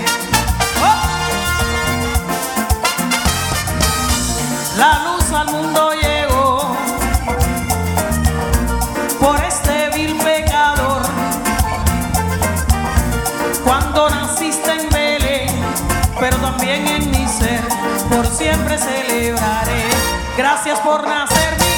La luz al mundo llegó por este vil pecador. Cuando naciste en Belén, pero también en mi ser, por siempre celebraré. Gracias por nacer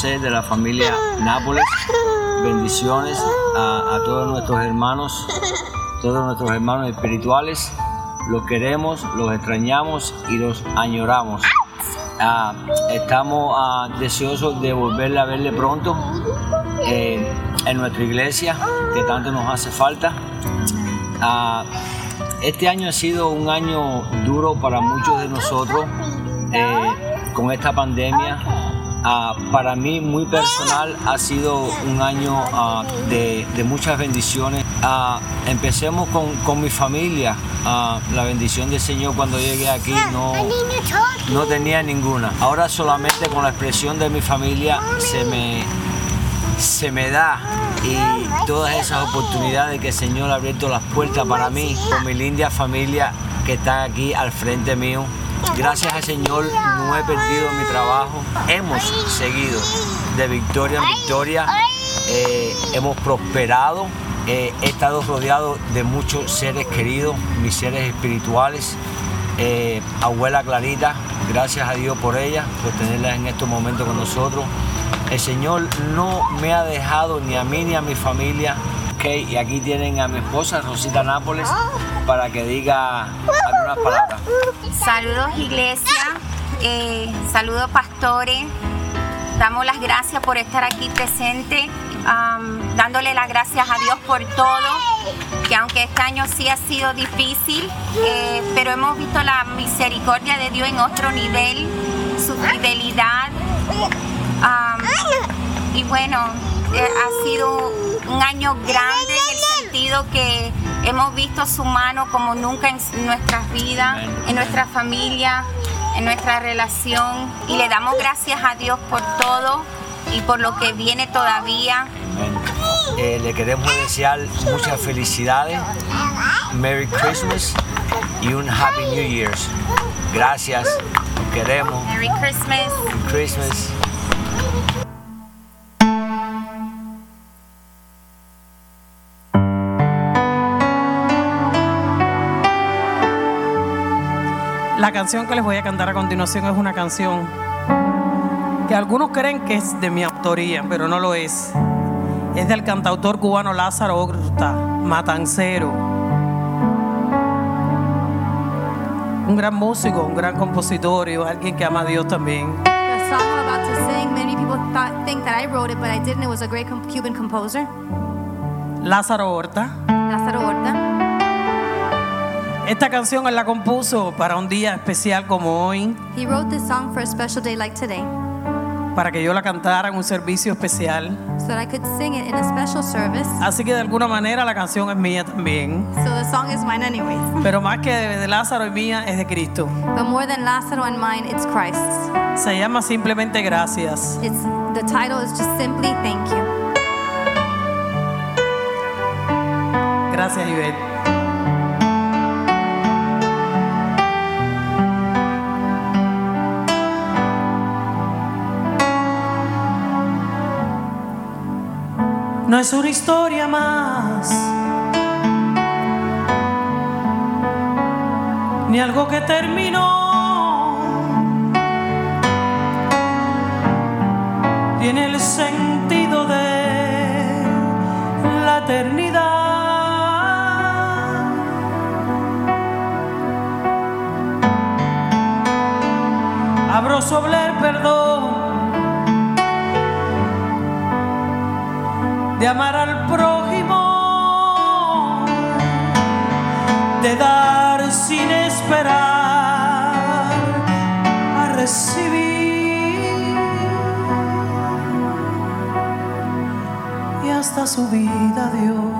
De la familia Nápoles. Bendiciones a, a todos nuestros hermanos, todos nuestros hermanos espirituales. Los queremos, los extrañamos y los añoramos. Ah, estamos ah, deseosos de volverle a verle pronto eh, en nuestra iglesia, que tanto nos hace falta. Ah, este año ha sido un año duro para muchos de nosotros eh, con esta pandemia. Ah, para mí, muy personal, ha sido un año ah, de, muchas bendiciones. Ah, empecemos con, con mi familia. La bendición del Señor cuando llegué aquí no, no tenía ninguna. Ahora solamente con la expresión de mi familia se me, se me da y todas esas oportunidades que el Señor ha abierto las puertas para mí, con mi linda familia que está aquí al frente mío. Gracias al Señor no he perdido mi trabajo. Hemos seguido de victoria en victoria. Eh, hemos prosperado. Eh, he estado rodeado de muchos seres queridos, mis seres espirituales. Eh, abuela Clarita, gracias a Dios por ella, por tenerla en estos momentos con nosotros. El Señor no me ha dejado ni a mí ni a mi familia. Y aquí tienen a mi esposa Rosita Nápoles para que diga algunas palabras. Saludos iglesia, eh, saludos pastores. Damos las gracias por estar aquí presente, dándole las gracias a Dios por todo, que aunque este año sí ha sido difícil, eh, pero hemos visto la misericordia de Dios en otro nivel, su fidelidad. y bueno, eh, ha sido un año grande en el sentido que hemos visto su mano como nunca en nuestras vidas, en nuestra familia, en nuestra relación. Y le damos gracias a Dios por todo y por lo que viene todavía. Eh, le queremos desear muchas felicidades, Merry Christmas y un Happy New Year's. Gracias, queremos. Merry Christmas. Christmas. La canción que les voy a cantar a continuación es una canción que algunos creen que es de mi autoría, pero no lo es. Es del cantautor cubano Lázaro Horta, Matancero. Un gran músico, un gran compositor y alguien que ama a Dios también. The song I'm about to sing, many people thought, think that I wrote it, but I didn't. It was a great Cuban composer, Lázaro Horta. Lázaro Horta. Esta canción él la compuso para un día especial como hoy, He wrote this song for a special day like today, para que yo la cantara en un servicio especial. so that I could sing it in a special service. Así que de alguna manera la canción es mía también. So the song is mine anyways. Pero más que de Lázaro y mía es de Cristo. But more than Lázaro and mine, it's Christ's. Se llama simplemente Gracias. It's the title is just simply thank you. Gracias, Ivette. No es una historia más, ni algo que terminó. Tiene el sentido de la eternidad. Abro sobre perdón de amar al prójimo, de dar sin esperar a recibir y hasta su vida dio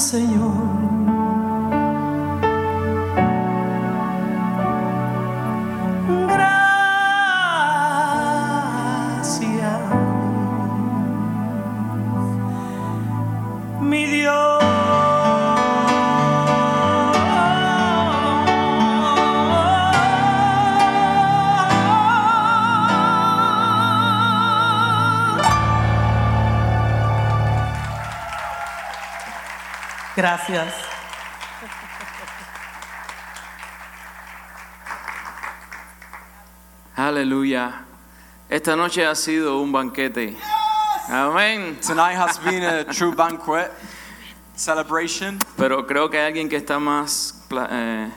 Gracias, Gracias. Aleluya. Esta noche ha sido un banquete. Amén. Tonight has been a true banquet, celebration. Pero creo que hay alguien que está más eh,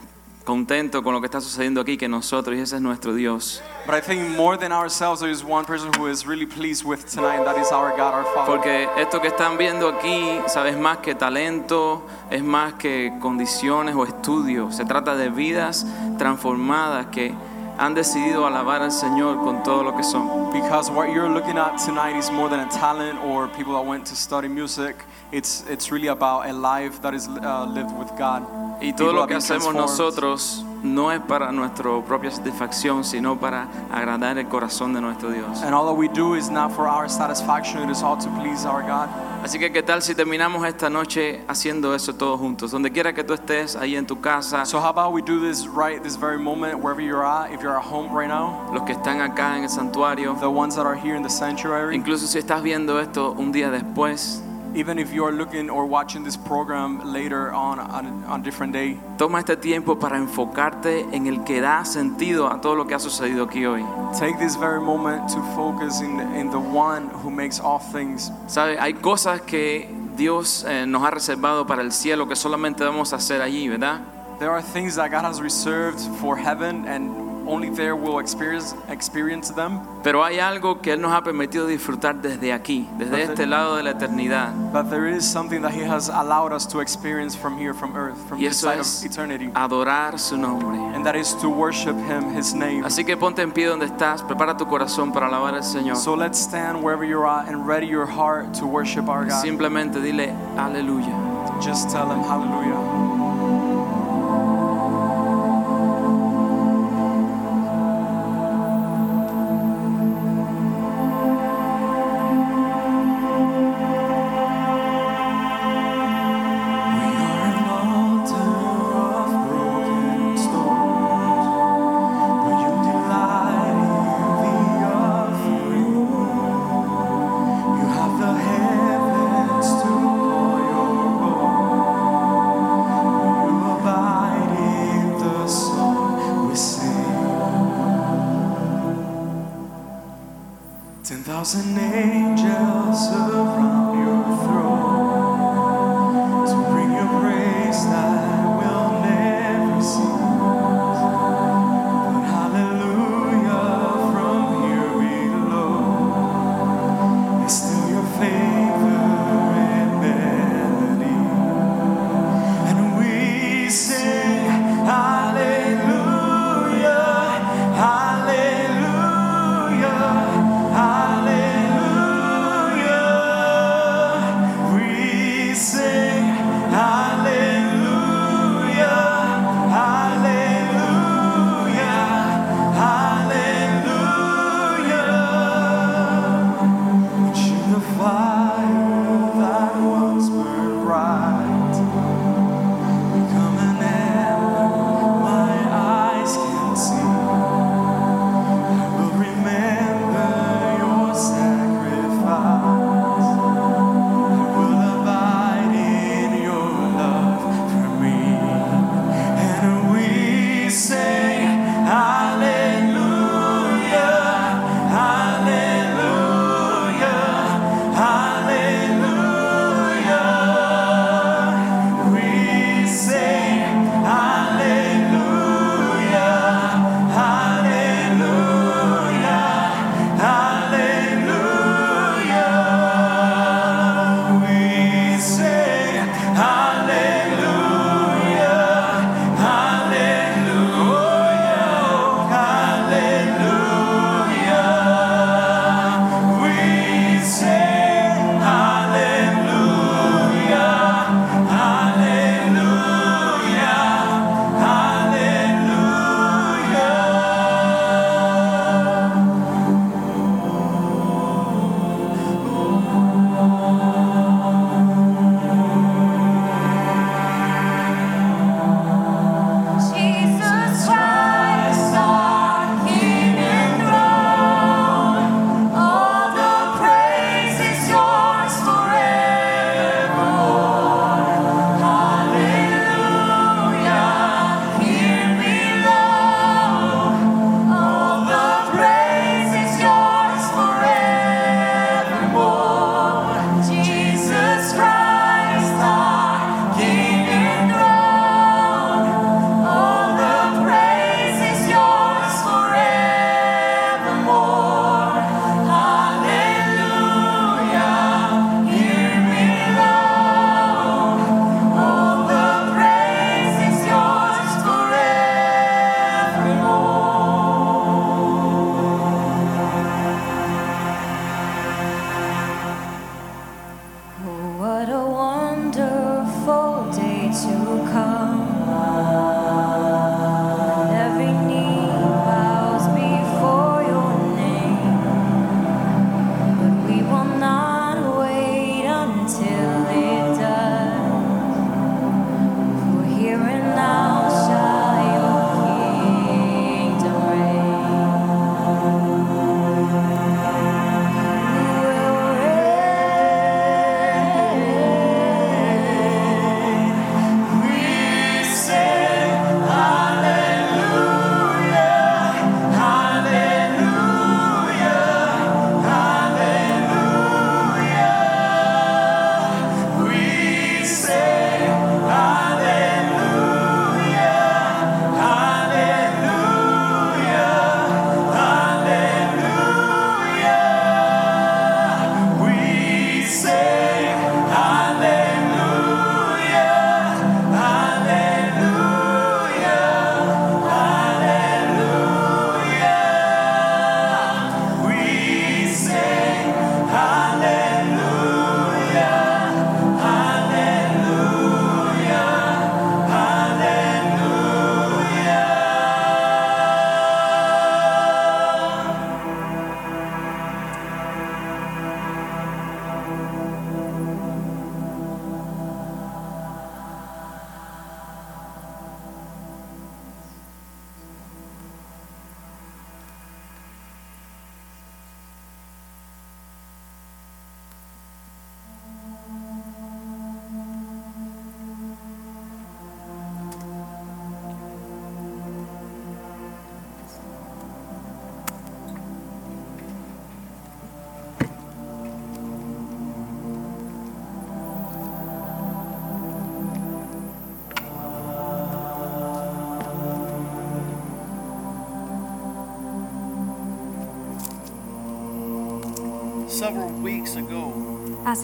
contento con lo que está sucediendo aquí que nosotros y ese es nuestro Dios. But I think more than ourselves, there is one person who is really pleased with tonight, and that is our God, our Father. Porque esto que están viendo aquí, sabes, más que talento, es más que condiciones o estudios. Se trata de vidas transformadas que han decidido alabar al Señor con todo lo que son. Because what you're looking at tonight is more than a talent or people that went to study music. It's it's really about a life that is uh, lived with God. Y todo lo que hacemos nosotros no es para nuestra propia satisfacción, sino para agradar el corazón de nuestro Dios. And all that we do is not for our satisfaction, it is all to please our God. Así que qué tal si terminamos esta noche haciendo eso todos juntos, donde quiera que tú estés, ahí en tu casa, So how about we do this right this very moment, wherever you're at, if you're at home right now, los que están acá en el santuario, the ones that are here in the sanctuary, incluso si estás viendo esto un día después, even if you are looking or watching this program later on on, on a different day, toma este tiempo para enfocarte en el que da sentido a todo lo que ha sucedido aquí hoy. take this very moment to focus in in the one who makes all things. ¿Sabe? Hay cosas que Dios eh, nos ha reservado para el cielo que solamente vamos a hacer allí, ¿verdad? There are things that God has reserved for heaven and only there will experience experience them. Pero hay algo que Él nos ha permitido disfrutar desde aquí, desde este lado de la eternidad. But there is something that He has allowed us to experience from here, from earth, from Y this side of eternity. adorar su nombre. And that is to worship Him, His name. Así que ponte en pie donde estás, prepara tu corazón para alabar al Señor. So let's stand wherever you're at and ready your heart to worship our God. Simplemente dile aleluya. Just tell Him hallelujah.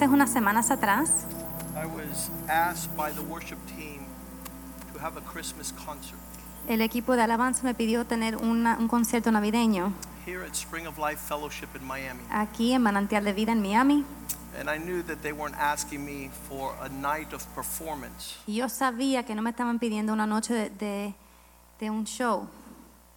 Hace unas semanas atrás I was asked by the worship team to have a Christmas concert el equipo de alabanza me pidió tener una- un concierto navideño here at Spring of Life Fellowship in Miami. aquí en Manantial de Vida en Miami. And I knew that they weren't asking me for a night of performance. Y yo sabía que no me estaban pidiendo una noche de, de- de un show.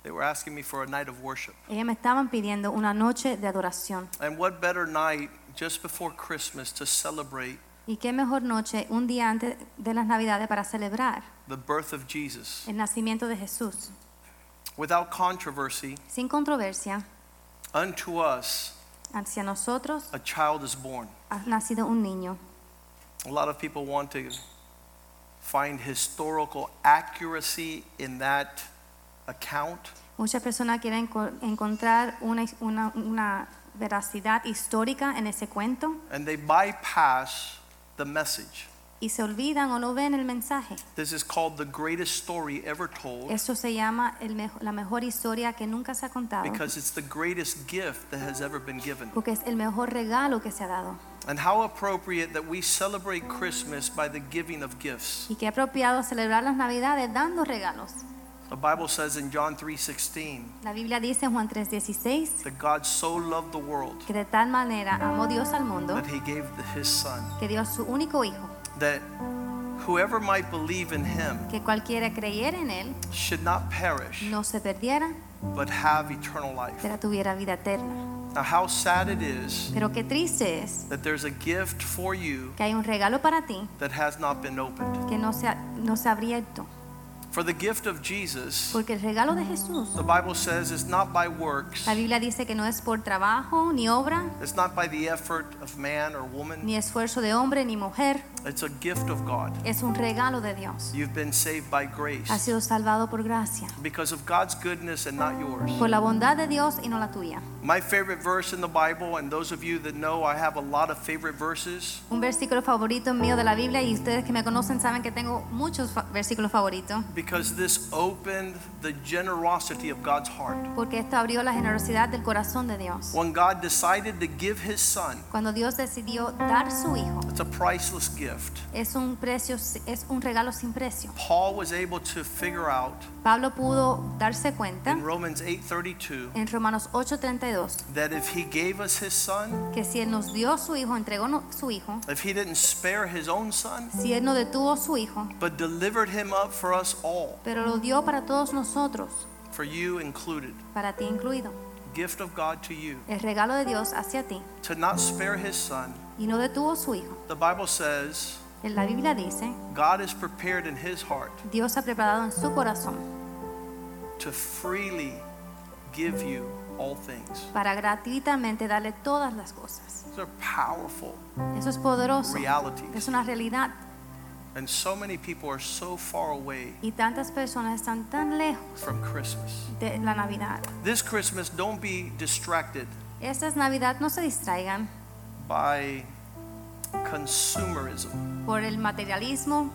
They were asking me for a night of worship. Ellos me estaban pidiendo una noche de adoración. And what better night just before Christmas to celebrate Y qué mejor noche un día antes de las Navidades para celebrar the birth of Jesus? el nacimiento de Jesús. Without controversy, Sin controversia, unto us hacia nosotros a child is born. ha nacido un niño. A lot of people want to find historical accuracy in that account. Muchas personas quieren co- encontrar una, una, una veracidad histórica en ese cuento and they bypass the message. y se olvidan o no ven el mensaje. This is called the greatest story ever told Eso se llama el mejo- la mejor historia que nunca se ha contado because it's the greatest gift that has ever been given. porque es el mejor regalo que se ha dado. And how appropriate that we celebrate Christmas by the giving of gifts. Y qué apropiado celebrar las Navidades dando regalos. The Bible says in John 3:16 La Biblia dice en Juan 3:16 that God so loved the world que de tal manera amó Dios al mundo that he gave his son que dio su único hijo, that whoever might believe in him que cualquiera creyera en él should not perish no se perdiera, but have eternal life. pero tuviera vida eterna. Now how sad it is Pero qué triste es that there's a gift for you que hay un regalo para ti that has not been opened. que no se ha, no se ha abierto. For the gift of Jesus, Porque el regalo de Jesús, the Bible says, is not by works, la Biblia dice que no es por trabajo ni obra, it's not by the effort of man or woman, ni esfuerzo de hombre ni mujer, it's a gift of God. es un regalo de Dios. You've been saved by grace Ha sido salvado por gracia, because of God's goodness and not yours. por la bondad de Dios y no la tuya. My favorite verse in the Bible, and those of you that know I have a lot of favorite verses, Un versículo favorito mío de la Biblia y ustedes que me conocen saben que tengo muchos versículos favoritos because this opened the generosity of God's heart. porque esto abrió la generosidad del corazón de Dios. When God decided to give his son, Cuando Dios decidió dar su hijo, it's a priceless gift. es un precio es un regalo sin precio. Paul was able to figure out Pablo pudo darse cuenta in Romans 8:32 en Romanos 8:32 that if he gave us his son, que si él nos dio su hijo, entregó no- su hijo, if he didn't spare his own son, si él no detuvo su hijo, but delivered him up for us all, pero lo dio para todos nosotros, for you included, para ti incluido. gift of God to you, El regalo de Dios hacia ti to not spare his son. y no detuvo su hijo. The Bible says En la Biblia dice, God is prepared in his heart Dios ha preparado en su corazón to freely give you all things. para gratuitamente darle todas las cosas. These are powerful Eso es poderoso. realities. Es una realidad. And so many people are so far away Y tantas personas están tan lejos from Christmas. de la Navidad. This Christmas, don't be distracted Esta es Navidad, no se distraigan by consumerism. por el materialismo.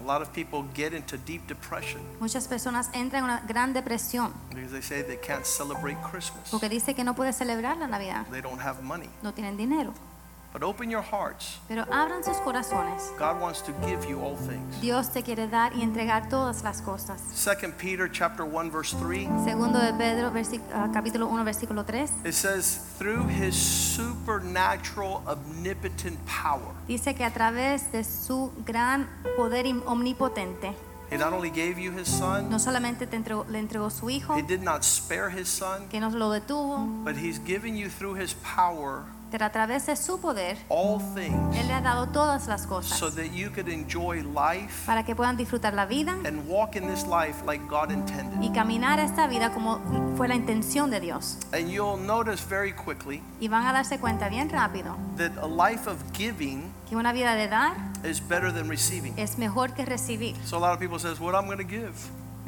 A lot of people get into deep depression Muchas personas entran en una gran depresión because they say they can't celebrate Christmas. porque dice que no puede celebrar la Navidad. They don't have money. No tienen dinero. But open your hearts. Pero abran sus corazones. God wants to give you all things. Dios te quiere dar y entregar todas las cosas. 2 Peter chapter 1 verse 3 Segundo de Pedro, ah, capítulo 1, versículo 3. it says through his supernatural omnipotent power Dice que a través de su gran poder omnipotente, he not only gave you his son no solamente te entregó- le entregó su hijo, he did not spare his son que nos lo detuvo, but he's given you through his power pero a través de su poder, all things Él le ha dado todas las cosas so that you could enjoy life para que puedan disfrutar la vida and walk in this life like God intended. y caminar esta vida como fue la intención de Dios. And you'll notice very quickly Y van a darse cuenta bien rápido that a life of giving que una vida de dar is better than receiving. es mejor que recibir. So a lot of people says, "What I'm going to give?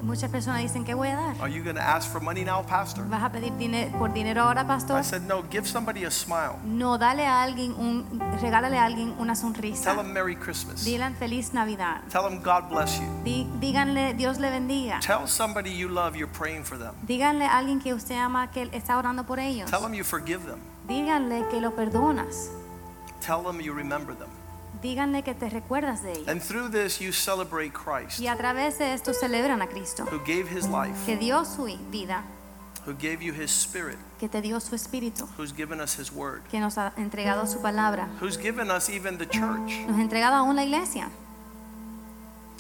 Muchas personas dicen, ¿qué voy a dar? Are you going to ask for money now, pastor?" ¿Vas a pedir por dinero ahora, pastor? I said, "No, give somebody a smile. No, dale a alguien, un, regálale a alguien una sonrisa. Tell them Merry Christmas. Digan feliz Navidad. Tell them God bless you. Díganle Dios le bendiga. Tell somebody you love you're praying for them. Díganle a alguien que usted ama que está orando por ellos. Tell them you forgive them. Díganle que lo perdonas. Tell them you remember them. Díganle que te recuerdas de ellos. And through this, you celebrate Christ, Y a través de esto celebran a Cristo, who gave his life, que dio su vida, who gave you his spirit, que te dio su espíritu, who's given us his word, que nos ha entregado su palabra, who's given us even the church. nos ha entregado aún la iglesia.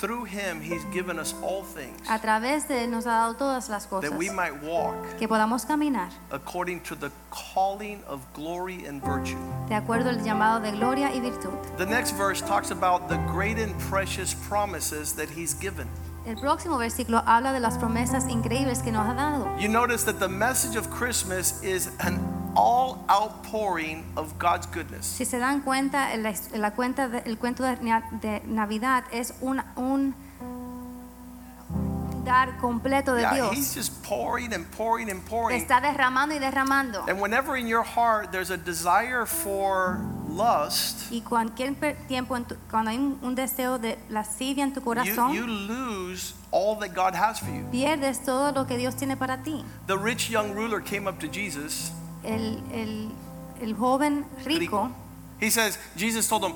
Through him, he's given us all things A través de él nos ha dado todas las cosas that we might walk que podamos caminar according to the calling of glory and virtue. de acuerdo al llamado de gloria y virtud. The next verse talks about the great and precious promises that he's given. El próximo versículo habla de las promesas increíbles que nos ha dado. You notice that the message of Christmas is an all outpouring of God's goodness. Si se dan cuenta, el, la cuenta de- el cuento de, de Navidad es un, un dar completo de Yeah, he's just pouring and pouring and pouring. Está derramando y derramando. And whenever in your heart there's a desire for lust, Y cualquier tiempo, en tu- cuando hay un, deseo de lascivia en tu you, corazón, you lose all that God has for you. pierdes todo lo que Dios tiene para ti. The rich young ruler came up to Jesus. El, el, el joven rico He says, Jesus told him,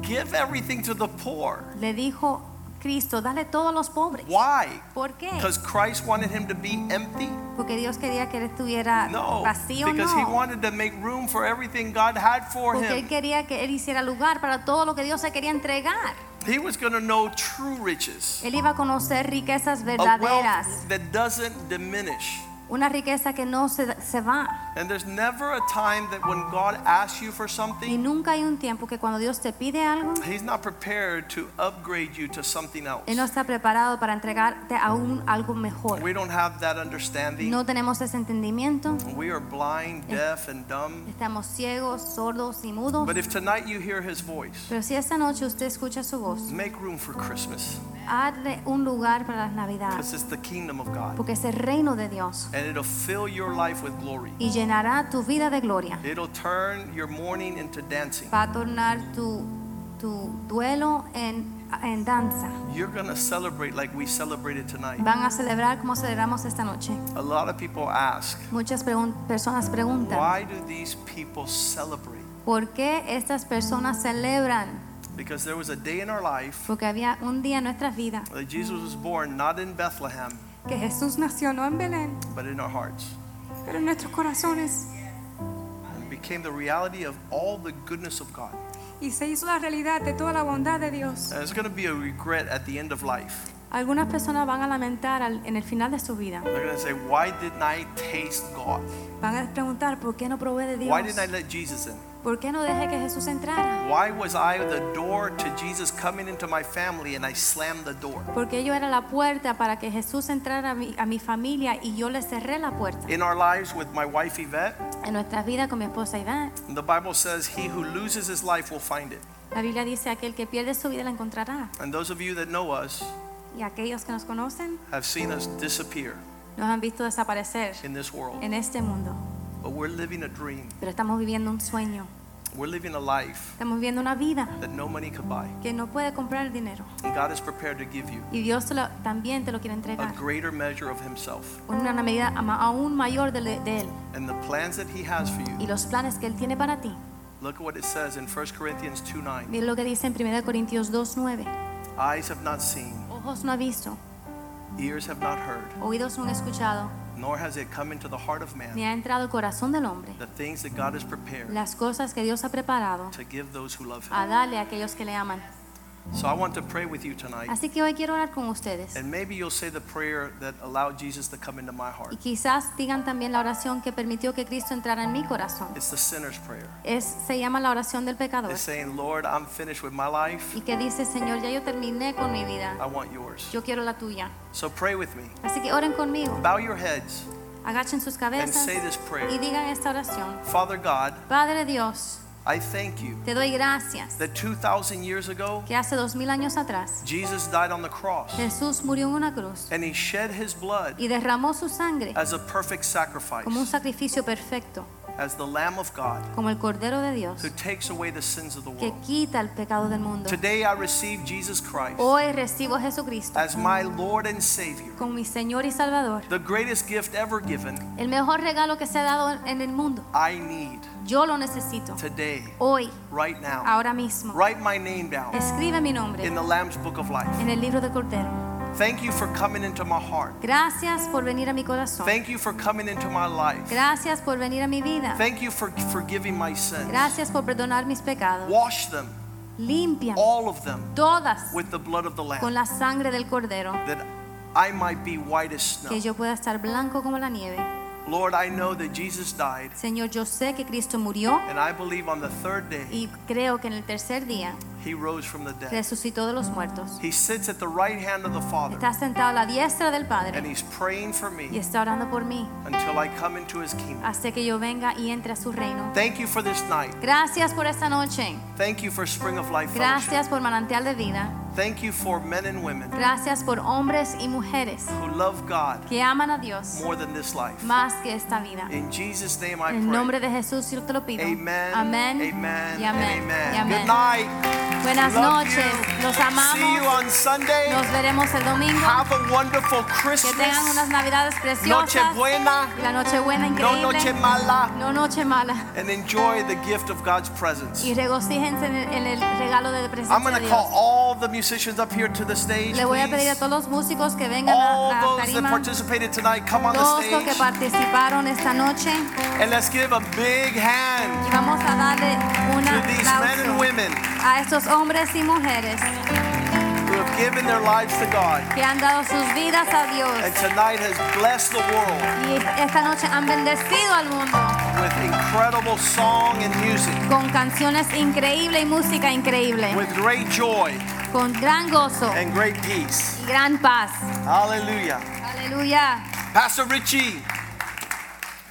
Give everything to the poor. le dijo, Cristo, dale todo a los pobres. Why? ¿Por qué? Because Christ wanted him to be empty? Porque Dios quería que él estuviera No. vacío, Because he no. wanted to make room for everything God had for Porque él him. quería que él hiciera lugar para todo lo que Dios se quería entregar. He was going to know true riches, Él iba a conocer riquezas a verdaderas, wealth that doesn't diminish. Una riqueza que no se, se va. And there's never a time that when God asks you for Y something, nunca hay un tiempo que cuando Dios te pide algo, He's not prepared to upgrade you to something else. Él no está preparado para entregarte aún algo mejor. We don't have that understanding. No tenemos ese entendimiento. We are blind, deaf, and dumb. Estamos ciegos, sordos y mudos. But if tonight you hear His voice, Pero si esta noche usted escucha su voz, make room for Christmas hazle un lugar para las because Navidades, it's the kingdom of God. porque es el reino de Dios And it'll fill your life with glory. y llenará tu vida de gloria. It'll turn your mourning into dancing. Va a tornar tu, tu duelo en, en danza. You're going to celebrate like we celebrated tonight. Van a celebrar como celebramos esta noche. A lot of people ask, Muchas pregun- personas preguntan, why do these people celebrate? ¿por qué estas personas celebran? Because there was a day in our life Porque había un día en nuestras vidas that Jesus was born not in Bethlehem, que Jesús nació no en Belén, but in our hearts. pero en nuestros corazones. And became the reality of all the goodness of God. Y se hizo la realidad de toda la bondad de Dios. And it's going to be a regret at the end of life. Algunas personas van a lamentar al- en el final de su vida. They're going to say, why didn't I taste God? Van a preguntar, ¿por qué no probé de Dios? Why didn't I let Jesus in? ¿Por qué no dejé que Jesús entrara? Why was I the door to Jesus coming into my family and I slammed the door? Porque yo era la puerta para que Jesús entrara a mi, a mi familia y yo le cerré la puerta. In our lives with my wife Yvette, En nuestras vidas con mi esposa Iván, the Bible says, He who loses his life will find it. la Biblia dice, aquel que pierde su vida la encontrará. And those of you that know us Y aquellos que nos conocen have seen us disappear nos han visto desaparecer in this world. en este mundo. But we're living a dream. Pero estamos viviendo un sueño. We're living a life Estamos viviendo una vida that no money could buy. que no puede comprar el dinero. And God is prepared to give you Y Dios te lo- también te lo quiere a entregar. greater measure of Himself. Una medida aún mayor de, de Él. And the plans that He has for Y you. los planes que Él tiene para ti. Look at what it says in 1 Corinthians 2 9. Mira lo que dice en 1 Corintios 2.9. Eyes have not seen, Ojos no ha visto, ears have not heard, oídos no han escuchado, nor has it come into the heart of man ni ha entrado el corazón del hombre. the things that God has prepared Las cosas que Dios ha preparado to give those who love Him. a darle a aquellos que le aman. So I want to pray with you tonight. Así que hoy quiero orar con ustedes. And maybe you'll say the prayer that allowed Jesus to come into my Y heart. quizás digan también la oración que permitió que Cristo entrara en mi corazón. It's the sinner's prayer. Es, se llama la oración del pecador. It's saying, Lord, I'm finished with my life. Y que dice, Señor, ya yo terminé con mi vida. I want yours. Yo quiero la tuya. So pray with me. Así que oren conmigo. Bow your heads Agachen sus and cabezas say this prayer. y digan esta oración. Father God, Padre Dios, I thank you te doy gracias that 2,000 years ago, que hace dos mil años atrás Jesus died on the cross Jesús murió en una cruz and he shed his blood y derramó su sangre as a perfect sacrifice. como un sacrificio perfecto. as the Lamb of God como el Cordero de Dios who takes away the sins of the que world. quita el pecado del mundo. Today I receive Jesus Christ Hoy recibo a Jesucristo as my Lord and Savior. como mi Señor y Salvador. The greatest gift ever given, El mejor regalo que se ha dado en el mundo. I need Yo lo necesito. today, Hoy, right now. ahora mismo. Write my name down Escribe mi nombre in the Lamb's Book of Life. en el libro del Cordero. Thank you for coming into my heart. Gracias por venir a mi corazón. Thank you for coming into my life. Gracias por venir a mi vida. Thank you for forgiving my sins. Gracias por perdonar mis pecados. Wash them, Limpia all of them, todas with the blood of the lamb. con la sangre del Cordero. that I might be white as snow. Que yo pueda estar blanco como la nieve. Lord, I know that Jesus died, Señor, yo sé que Cristo murió and I believe on the third day y creo que en el tercer día he rose from the dead. resucitó de los muertos. He sits at the right hand of the Father, Está sentado a la diestra del and Padre he's praying for y me está orando por mí until I come into his kingdom. hasta que yo venga y entre a su reino. Thank you for this night. Gracias por esta noche. Thank you for Spring of Life. Gracias por manantial de vida. Thank you for men and women Gracias por hombres y mujeres who love God que aman a Dios more than this life. más que esta vida. In Jesus' name I En pray. nombre de Jesús yo te lo pido. Amen. Amén. Amen. Y and amén. amen. Y amén. Good night. Buenas noches. Los See you amamos. on Sunday. Nos veremos el domingo. Have a wonderful Que tengan unas navidades preciosas. Nochebuena. Y la noche buena No noche mala. No noche mala. And enjoy the gift of God's presence. Y regocíjense en el, regalo de I'm presencia going de to Dios. call all the musicians up here to the stage. Le voy a pedir a todos los músicos que vengan All a la those that participated tonight, come on the Todos los que stage. participaron esta noche. And let's give a big hand Y vamos a darle un to these men and women a estos hombres y mujeres who have given their lives to God. que han dado sus vidas a Dios. And tonight has blessed the world Y esta noche han bendecido al mundo with incredible song and music, con canciones increíbles y música increíble. with great joy Con gran gozo and great peace. y gran paz. Hallelujah. Hallelujah. Pastor Richie.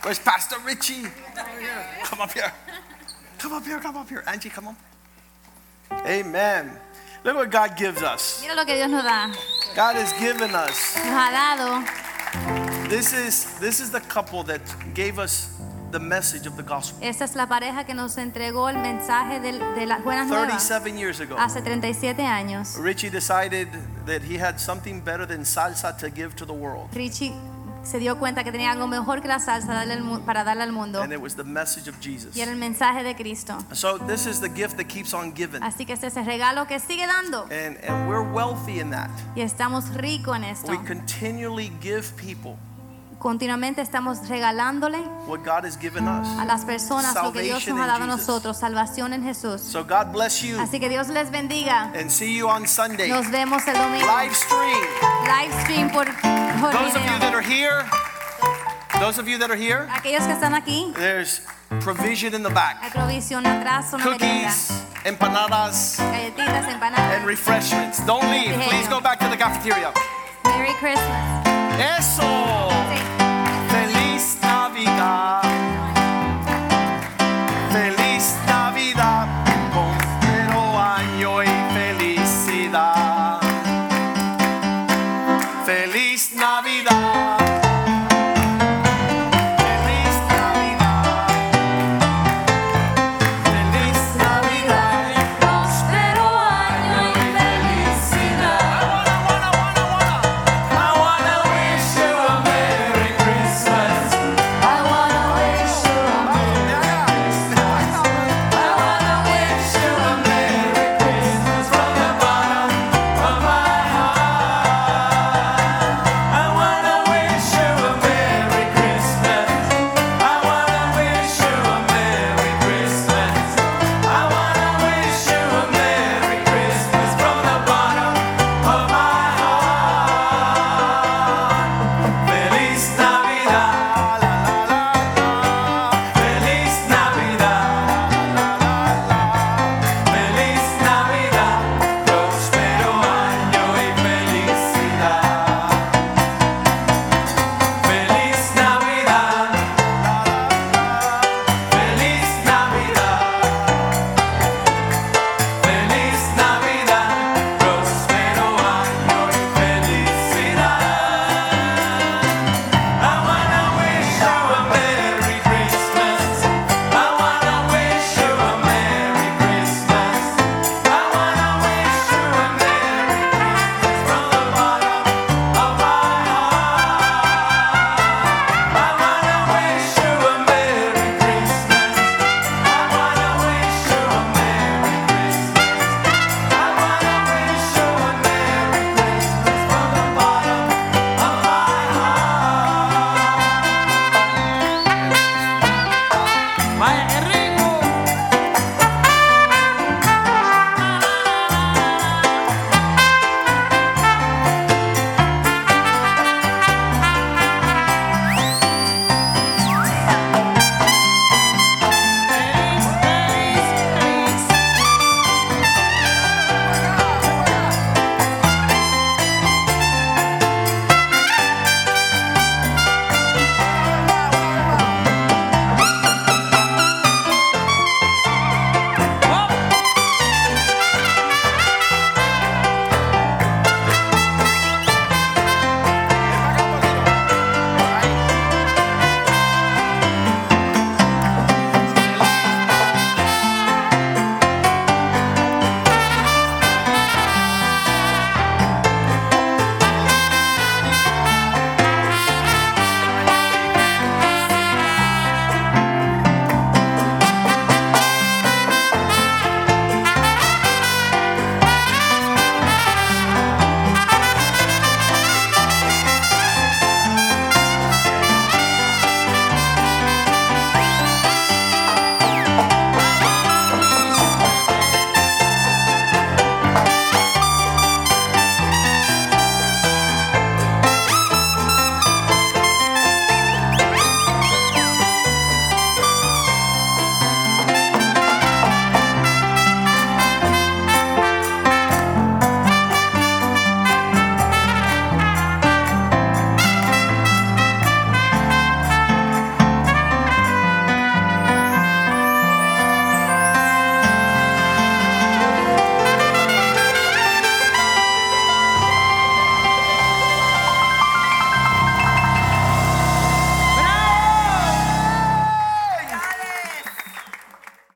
Where's Pastor Richie? Come up here. Come up here, come up here. Angie, come on. Amen. Look what God gives us. Mira lo que Dios nos da. God has given us. Nos ha dado. This is this is the couple that gave us the message of the gospel Esta es la pareja que nos entregó el mensaje del- de, las buenas nuevas 37 years ago. hace 37 años. Richie decided that he had something better than salsa to give to the world. Richie se dio cuenta que tenía algo mejor que la salsa para darle al mundo And it was the message of Jesus. y era el mensaje de Cristo. So this is the gift that keeps on giving. Así que este es el regalo que sigue dando And, and we're wealthy in that. y estamos ricos en esto. We continually give people Continuamente estamos regalándole what God has given us. a las personas lo que Dios nos ha dado a nosotros, salvación en Jesús. So God bless you Así que Dios les bendiga. and see you on Sunday. Nos vemos el domingo. Live stream. Live stream por, por Those of you video. that are here, those of you that are here, Aquellos que están aquí, there's provision in the back. hay provisión atrás, una Cookies, empanadas, galletitas, empanadas. and refreshments. Don't leave. Please go back to the cafeteria. Merry Christmas. Eso. ficar.